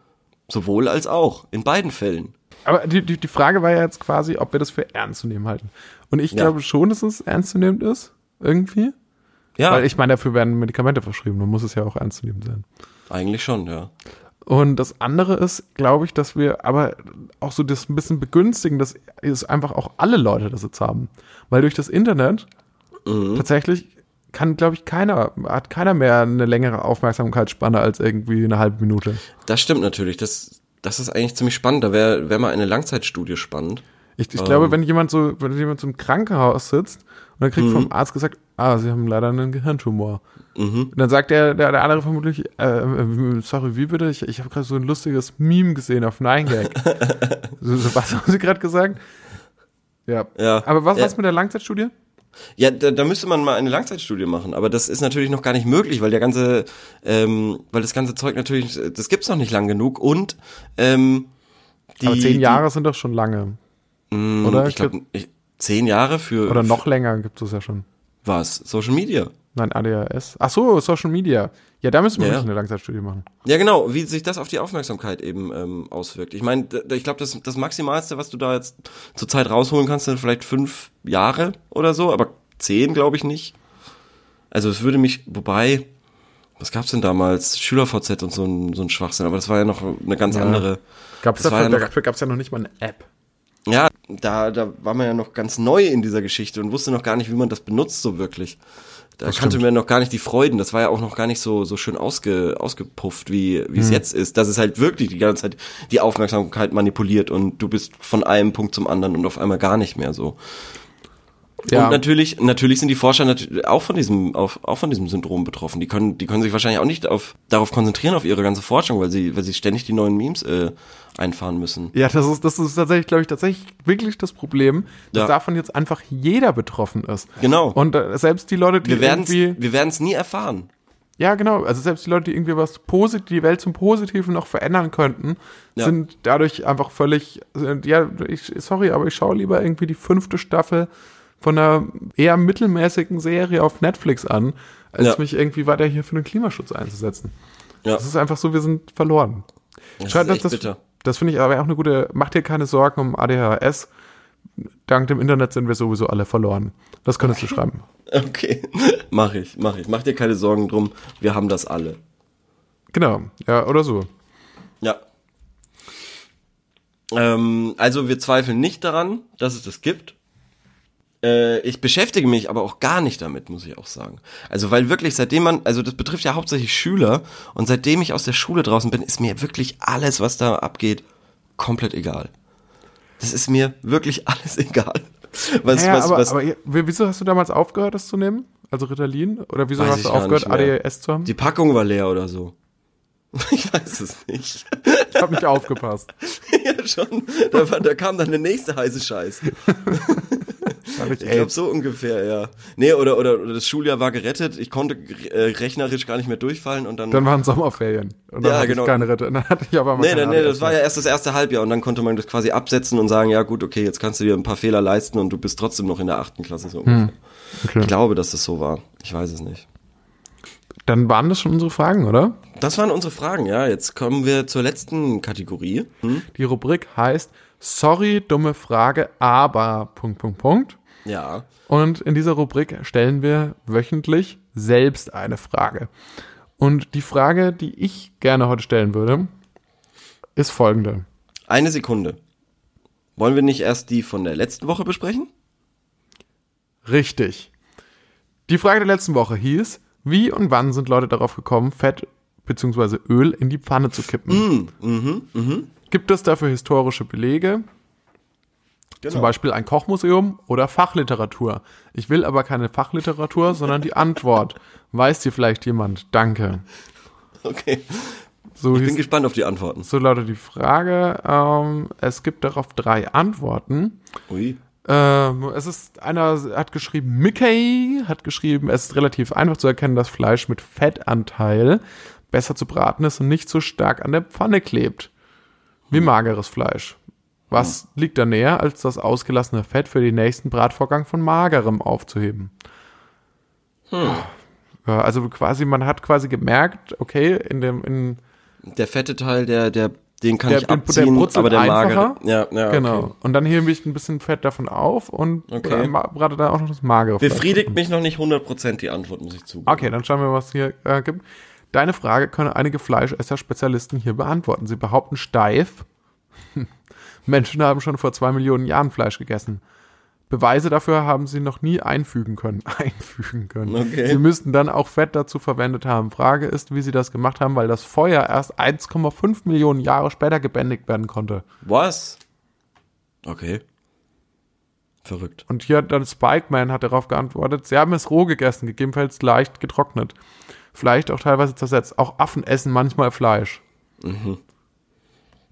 Sowohl als auch. In beiden Fällen. Aber die, die, die Frage war ja jetzt quasi, ob wir das für ernst zu nehmen halten. Und ich Ja. glaube schon, dass es ernst zu nehmen ist, irgendwie. Ja, Weil ich meine, dafür werden Medikamente verschrieben, dann muss es ja auch ernst zu nehmen sein. eigentlich schon, ja. Und das andere ist, glaube ich, dass wir aber auch so das ein bisschen begünstigen, dass es einfach auch alle Leute das jetzt haben. Weil durch das Internet Mhm. tatsächlich kann, glaube ich, keiner, hat keiner mehr eine längere Aufmerksamkeitsspanne als irgendwie eine halbe Minute. Das stimmt natürlich. Das, das ist eigentlich ziemlich spannend. Da wäre wär mal eine Langzeitstudie spannend. Ich, ich Ähm. glaube, wenn jemand so, wenn jemand so im Krankenhaus sitzt und dann kriegt Mhm. vom Arzt gesagt, ah, sie haben leider einen Gehirntumor. Und dann sagt der, der, der andere vermutlich, äh, äh, sorry, wie bitte? Ich, ich habe gerade so ein lustiges Meme gesehen auf 9gag. so, so, was haben Sie gerade gesagt? Ja. Ja. Aber was, Ja. was mit der Langzeitstudie? Ja, da, da müsste man mal eine Langzeitstudie machen, aber das ist natürlich noch gar nicht möglich, weil der ganze, ähm, weil das ganze Zeug natürlich, das gibt's noch nicht lang genug und ähm, die, Aber zehn Jahre sind doch schon lange. die, mh, oder? Ich glaube, zehn Jahre für Oder noch länger gibt es ja schon. was? Social Media. Nein, ADHS. Ach so, Social Media. Ja, da müssen wir Ja, wirklich eine Langzeitstudie machen. Ja, genau, wie sich das auf die Aufmerksamkeit eben ähm, auswirkt. Ich meine, ich glaube, das, das Maximalste, was du da jetzt zurzeit rausholen kannst, sind vielleicht fünf Jahre oder so, aber zehn glaube ich nicht. Also es würde mich, wobei, was gab's denn damals? SchülerVZ und so ein, so ein Schwachsinn, aber das war ja noch eine ganz Ja. andere. Gab's dafür, ja noch- dafür gab es ja noch nicht mal eine App. Ja, da, da war man ja noch ganz neu in dieser Geschichte und wusste noch gar nicht, wie man das benutzt so wirklich. Da Das kannte man noch gar nicht die Freuden. Das war ja auch noch gar nicht so, so schön ausge, ausgepufft, wie, wie es Hm. jetzt ist. Dass es halt wirklich die ganze Zeit die Aufmerksamkeit manipuliert und du bist von einem Punkt zum anderen und auf einmal gar nicht mehr so. Ja. Und natürlich, natürlich sind die Forscher natürlich auch von diesem, auf, auch von diesem Syndrom betroffen. Die können, die können sich wahrscheinlich auch nicht auf, darauf konzentrieren auf ihre ganze Forschung, weil sie, weil sie ständig die neuen Memes äh, einfahren müssen. Ja, das ist, das ist tatsächlich, glaube ich, tatsächlich wirklich das Problem, dass Ja. davon jetzt einfach jeder betroffen ist. Genau. Und äh, selbst die Leute, die wir werden es, irgendwie, wir werden es nie erfahren. ja genau, also selbst die Leute, die irgendwie was positiv, die Welt zum Positiven noch verändern könnten, Ja. sind dadurch einfach völlig, sind, ja, ich, sorry, aber ich schaue lieber irgendwie die fünfte Staffel von einer eher mittelmäßigen Serie auf Netflix an, als Ja. mich irgendwie weiter hier für den Klimaschutz einzusetzen. Ja. Das ist einfach so, wir sind verloren. Das Schade, ist echt das, bitter. das finde ich aber auch eine gute. Mach dir keine Sorgen um ADHS. Dank dem Internet sind wir sowieso alle verloren. Das könntest du schreiben. Okay, mach ich, mach ich. Mach dir keine Sorgen drum, wir haben das alle. Genau, ja, oder so. Ja. Ähm, also wir zweifeln nicht daran, dass es das gibt. Äh, ich beschäftige mich aber auch gar nicht damit, muss ich auch sagen. Also weil wirklich seitdem man, also das betrifft ja hauptsächlich Schüler und seitdem ich aus der Schule draußen bin, ist mir wirklich alles, was da abgeht, komplett egal. Das ist mir wirklich alles egal. Was, ja, was, aber, was, aber wieso hast du damals aufgehört, das zu nehmen? Also Ritalin? Oder wieso hast du aufgehört. ADHS zu haben? die Packung war leer oder so. Ich weiß es nicht. Ich habe nicht aufgepasst. ja, schon. Da, war, da kam dann der nächste heiße Scheiß. Ich Ich glaube so ungefähr, ja. Nee, oder, oder, oder das Schuljahr war gerettet, ich konnte äh, rechnerisch gar nicht mehr durchfallen und dann. Dann waren Sommerferien. Und dann Ja, hatte genau. ich keine Rette. Dann hatte ich aber mal nee, nee, nee, das war ja erst das erste Halbjahr und dann konnte man das quasi absetzen und sagen, ja gut, okay, jetzt kannst du dir ein paar Fehler leisten und du bist trotzdem noch in der achten Klasse so ungefähr. Okay. Ich glaube, dass das so war. Ich weiß es nicht. Dann waren das schon unsere Fragen, oder? Das waren unsere Fragen, ja. Jetzt kommen wir zur letzten Kategorie. Hm? Die Rubrik heißt Sorry, dumme Frage, aber Punkt, Punkt, Punkt. Ja. Und in dieser Rubrik stellen wir wöchentlich selbst eine Frage. Und die Frage, die ich gerne heute stellen würde, ist folgende. Eine Sekunde. Wollen wir nicht erst die von der letzten Woche besprechen? Richtig. Die Frage der letzten Woche hieß, wie und wann sind Leute darauf gekommen, Fett bzw. Öl in die Pfanne zu kippen? Gibt es dafür historische Belege? Zum Beispiel ein Kochmuseum oder Fachliteratur. Ich will aber keine Fachliteratur, sondern die Antwort. Weiß dir vielleicht jemand? Danke. Okay. So, Ich bin gespannt auf die Antworten. so lautet die Frage. Ähm, es gibt darauf drei Antworten. Ui. Ähm, es ist, einer hat geschrieben, Mickey hat geschrieben, es ist relativ einfach zu erkennen, dass Fleisch mit Fettanteil besser zu braten ist und nicht so stark an der Pfanne klebt. Wie mageres Fleisch. Was liegt da näher, als das ausgelassene Fett für den nächsten Bratvorgang von magerem aufzuheben? Ja, also quasi, man hat quasi gemerkt, okay, in dem, in, Der fette Teil, der, der, den kann Der- ich der abziehen, brutzelt aber der einfacher. magere. Ja, ja, genau. Okay. Und dann hebe ich ein bisschen Fett davon auf und Okay. äh, brate da auch noch das magere Fleisch. Befriedigt mich noch nicht 100% die Antwort, muss ich zugeben. Okay, dann schauen wir, was hier äh, gibt. Deine Frage können einige Fleischesser-Spezialisten hier beantworten. Sie behaupten steif, Menschen haben schon vor zwei Millionen Jahren Fleisch gegessen. Beweise dafür haben sie noch nie einfügen können. Einfügen können. Okay. Sie müssten dann auch Fett dazu verwendet haben. Frage ist, wie sie das gemacht haben, weil das Feuer erst 1,5 Millionen Jahre später gebändigt werden konnte. Was? Okay. Verrückt. Und hier hat dann Spikeman hat darauf geantwortet, sie haben es roh gegessen, gegebenenfalls leicht getrocknet. Vielleicht auch teilweise zersetzt. Auch Affen essen manchmal Fleisch.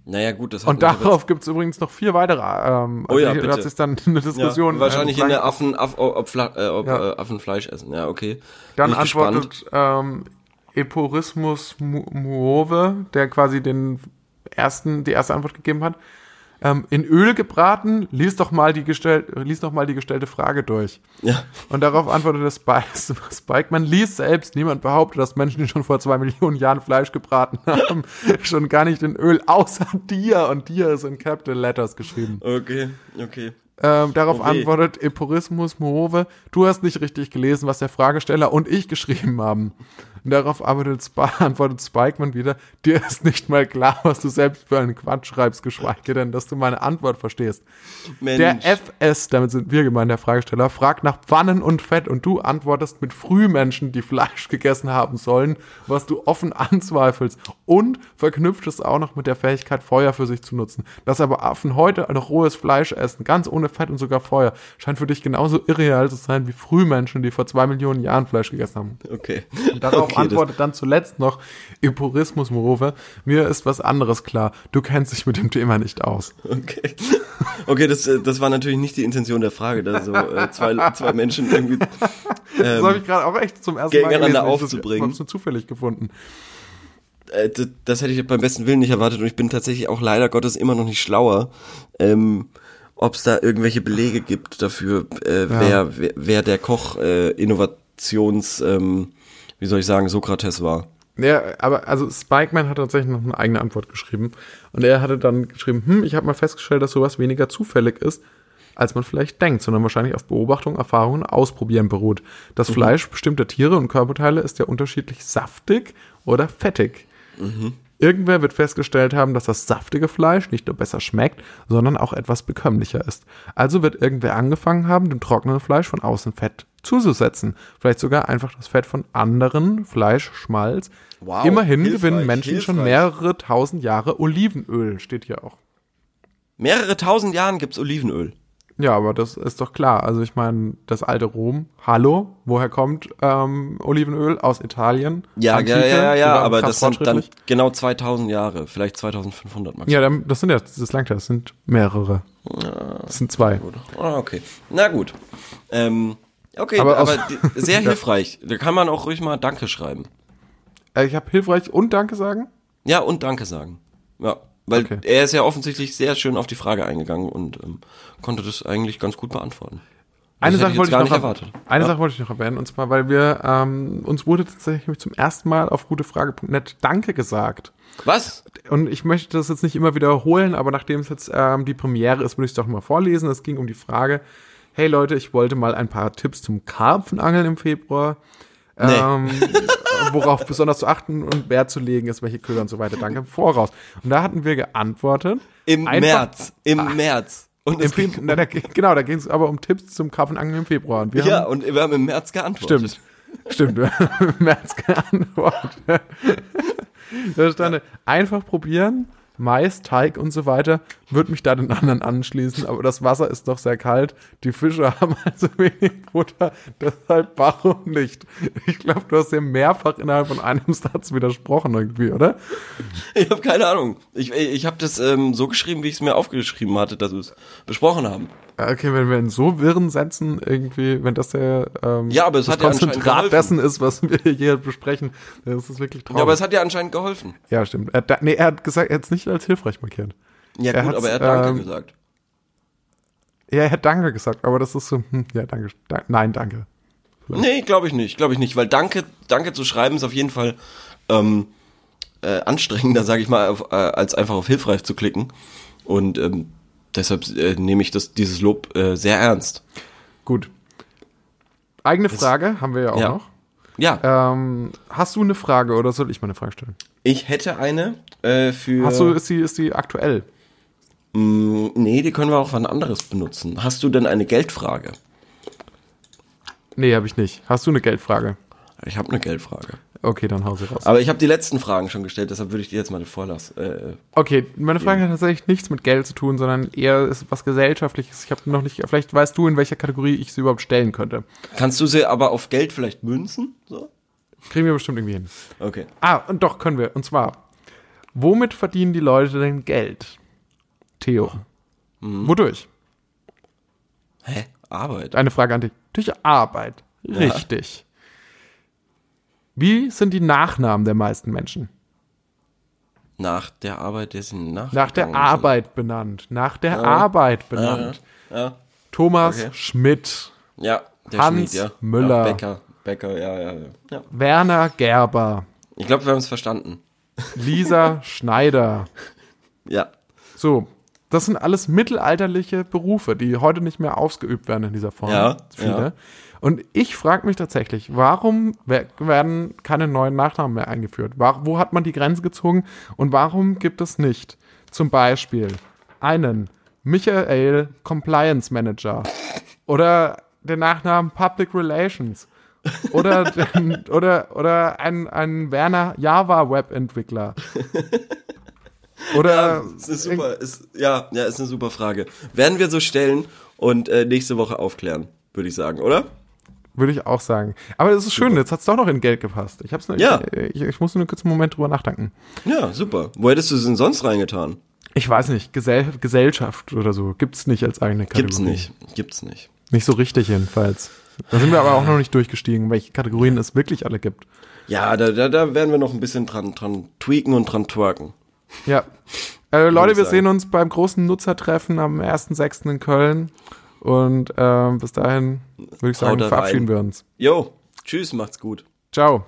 Naja, gut, das hat Und darauf gibt es übrigens noch vier weitere. Ähm, Oh ja, hier bitte. hat sich dann eine Diskussion. ja, wahrscheinlich äh, in der Affen, Aff, ob, äh, ob Ja. äh, Affen Fleisch essen. Ja, okay. Dann ich antwortet ähm, Eporismus Mu- Muove, der quasi den ersten, die erste Antwort gegeben hat. Ähm, in Öl gebraten, lies doch mal die gestell, lies doch mal die gestellte Frage durch. Ja. Und darauf antwortete Spike, Spike, man liest selbst, niemand behauptet, dass Menschen, die schon vor zwei Millionen Jahren Fleisch gebraten haben, schon gar nicht in Öl, außer dir. Und dir ist in Capital Letters geschrieben. Okay, okay. Ähm, darauf Oh weh. antwortet Epurismus Mohove, du hast nicht richtig gelesen, was der Fragesteller und ich geschrieben haben. Und darauf antwortet, Sp antwortet Spikeman wieder, dir ist nicht mal klar, was du selbst für einen Quatsch schreibst, geschweige denn, dass du meine Antwort verstehst. Mensch. Der FS, damit sind wir gemeint, der Fragesteller, fragt nach Pfannen und Fett und du antwortest mit Frühmenschen, die Fleisch gegessen haben sollen, was du offen anzweifelst und verknüpft es auch noch mit der Fähigkeit, Feuer für sich zu nutzen. Dass aber Affen heute noch rohes Fleisch essen, ganz ohne Fett und sogar Feuer, scheint für dich genauso irreal zu sein wie Frühmenschen, die vor zwei Millionen Jahren Fleisch gegessen haben. Okay. Und darauf okay, antwortet dann zuletzt noch Epurismus Morove, mir ist was anderes klar, du kennst dich mit dem Thema nicht aus. Okay. Okay, das, äh, das war natürlich nicht die Intention der Frage, da so äh, zwei, zwei Menschen irgendwie. Das habe Ähm, ich gerade auch echt zum ersten Mal gegeneinander gelesen. Ich aufzubringen. habe es nur zufällig gefunden. äh, das, hätte ich beim besten Willen nicht erwartet und ich bin tatsächlich auch leider Gottes immer noch nicht schlauer, ähm, ob es da irgendwelche Belege gibt dafür, äh, wer, wer, wer der Koch äh, Innovations, ähm, wie soll ich sagen, Sokrates war. Ja, aber also Spikeman hat tatsächlich noch eine eigene Antwort geschrieben. Und er hatte dann geschrieben, hm, ich habe mal festgestellt, dass sowas weniger zufällig ist, als man vielleicht denkt, sondern wahrscheinlich auf Beobachtung, Erfahrungen, Ausprobieren beruht. Das Fleisch bestimmter Tiere und Körperteile ist ja unterschiedlich saftig oder fettig. Irgendwer wird festgestellt haben, dass das saftige Fleisch nicht nur besser schmeckt, sondern auch etwas bekömmlicher ist. Also wird irgendwer angefangen haben, dem trockenen Fleisch von außen Fett zuzusetzen. Vielleicht sogar einfach das Fett von anderen Fleisch, Schmalz. Wow, Immerhin gewinnen Menschen schon hilfreich. mehrere tausend Jahre Olivenöl, steht hier auch. Mehrere tausend Jahren gibt's Olivenöl. Ja, aber das ist doch klar. Also ich meine, das alte Rom, hallo, woher kommt ähm, Olivenöl? Aus Italien? Ja, Antike, ja, ja, ja, aber das sind dann genau 2000 Jahre, vielleicht 2500 maximal. Ja, das sind ja, das langt ja, das sind mehrere. Das sind zwei. Ah, okay. Na gut. Ähm, okay, Aber aber, sehr hilfreich. Da kann man auch ruhig mal Danke schreiben. Äh, ich habe hilfreich und Danke sagen. Ja, und Danke sagen. Ja, weil Okay. er ist ja offensichtlich sehr schön auf die Frage eingegangen und ähm, konnte das eigentlich ganz gut beantworten. Eine Sache wollte ich noch erwartet. Eine Ja. Sache wollte ich noch erwähnen, und zwar, weil wir ähm, uns wurde tatsächlich zum ersten Mal auf gutefrage.net Danke gesagt. Was? Und ich möchte das jetzt nicht immer wiederholen, aber nachdem es jetzt ähm, die Premiere ist, würde ich es doch mal vorlesen. Es ging um die Frage, hey Leute, ich wollte mal ein paar Tipps zum Karpfenangeln im Februar. Nee. Ähm, worauf besonders zu achten und Wert zu legen ist, welche Köder und so weiter. Danke im Voraus. Und da hatten wir geantwortet. Im März. Im März. Und Im Februar, na, da, genau, da ging es aber um Tipps zum Karpfenangeln im Februar. Und wir ja, haben, und wir haben im März geantwortet. Stimmt. Stimmt, wir haben im März geantwortet. Da stand einfach probieren, Mais, Teig und so weiter, würde mich da den anderen anschließen, aber das Wasser ist doch sehr kalt, die Fische haben also wenig Futter, deshalb warum nicht? Ich glaube, du hast ja mehrfach innerhalb von einem Satz widersprochen irgendwie, oder? Ich habe keine Ahnung. Ich, ich habe das ähm, so geschrieben, wie ich es mir aufgeschrieben hatte, dass wir es besprochen haben. Okay, wenn wir in so wirren Sätzen irgendwie, wenn das der ähm, Ja, aber es das hat ja anscheinend Konzentrat geholfen. dessen ist, was wir hier besprechen, das ist wirklich traurig. Ja, aber es hat ja anscheinend geholfen. Ja, stimmt. Er, da, nee, er hat gesagt, er hat es nicht als hilfreich markiert. Ja, Er gut, aber er hat Danke ähm, gesagt. Ja, er hat Danke gesagt, aber das ist so, hm, ja, danke. Da, nein, danke. Nee, glaube ich nicht, glaube ich nicht, weil Danke, Danke zu schreiben ist auf jeden Fall ähm, äh, anstrengender, sage ich mal, auf, äh, als einfach auf hilfreich zu klicken. Und ähm, deshalb äh, nehme ich das, dieses Lob äh, sehr ernst. Gut. Eigene Frage haben wir ja auch Ja. noch. Ja, Ähm, hast du eine Frage oder soll ich mal eine Frage stellen? ich hätte eine äh, für. Hast du, ist die, ist die aktuell? Mm, nee, die können wir auch wann anderes benutzen. Hast du denn eine Geldfrage? Nee, habe ich nicht. Hast du eine Geldfrage? Ich habe eine Geldfrage. Okay, dann hau sie raus. Aber ich habe die letzten Fragen schon gestellt, deshalb würde ich dir jetzt mal den Vorlass. Äh, Okay, meine Frage hat tatsächlich nichts mit Geld zu tun, sondern eher ist was Gesellschaftliches. Ich habe noch nicht, vielleicht weißt du, in welcher Kategorie ich sie überhaupt stellen könnte. kannst du sie aber auf Geld vielleicht münzen? So? Kriegen wir bestimmt irgendwie hin. Okay. Ah, und doch können wir. Und zwar, womit verdienen die Leute denn Geld? Theo. Mhm. Wodurch? Hä? Arbeit. Eine Frage an dich. Durch Arbeit. Richtig. Wie sind die Nachnamen der meisten Menschen? Nach der Arbeit, der sind nach. Nach der Arbeit benannt. Nach der Arbeit benannt. Ja. Thomas Okay. Schmidt. Ja, Hans Schmied, ja. Müller. Ja, ja, ja, ja. ja. Werner Gerber. Ich glaube, wir haben es verstanden. Lisa Schneider. Ja. So. das sind alles mittelalterliche Berufe, die heute nicht mehr ausgeübt werden in dieser Form. Ja, Viele. Ja. Und ich frage mich tatsächlich, warum wer- werden keine neuen Nachnamen mehr eingeführt? Wo hat man die Grenze gezogen und warum gibt es nicht zum Beispiel einen Michael Compliance Manager oder den Nachnamen Public Relations oder, den, oder, oder ein, ein Werner Java Webentwickler. Oder Das ist super, ist, ja, ja, ist eine super Frage. Werden wir so stellen und äh, nächste Woche aufklären, würde ich sagen, oder? Würde ich auch sagen. Aber es ist schön, jetzt hat's doch noch in Geld gepasst. Ich, hab's nur, Ja. ich, ich muss nur einen kurzen Moment drüber nachdenken. Ja, super. Wo hättest du es denn sonst reingetan? Ich weiß nicht, Gesell Gesellschaft oder so gibt's nicht als eigene Kategorie. Gibt's nicht. Gibt's nicht. Nicht so richtig jedenfalls. Da sind wir aber auch noch nicht durchgestiegen, welche Kategorien es wirklich alle gibt. Ja, da, da, da werden wir noch ein bisschen dran, dran tweaken und dran twerken. Ja. Äh, Leute, ich wir sehen uns beim großen Nutzertreffen am 1.6. in Köln. Und ähm, bis dahin würde ich sagen, verabschieden rein. wir uns. Jo, tschüss, macht's gut. Ciao.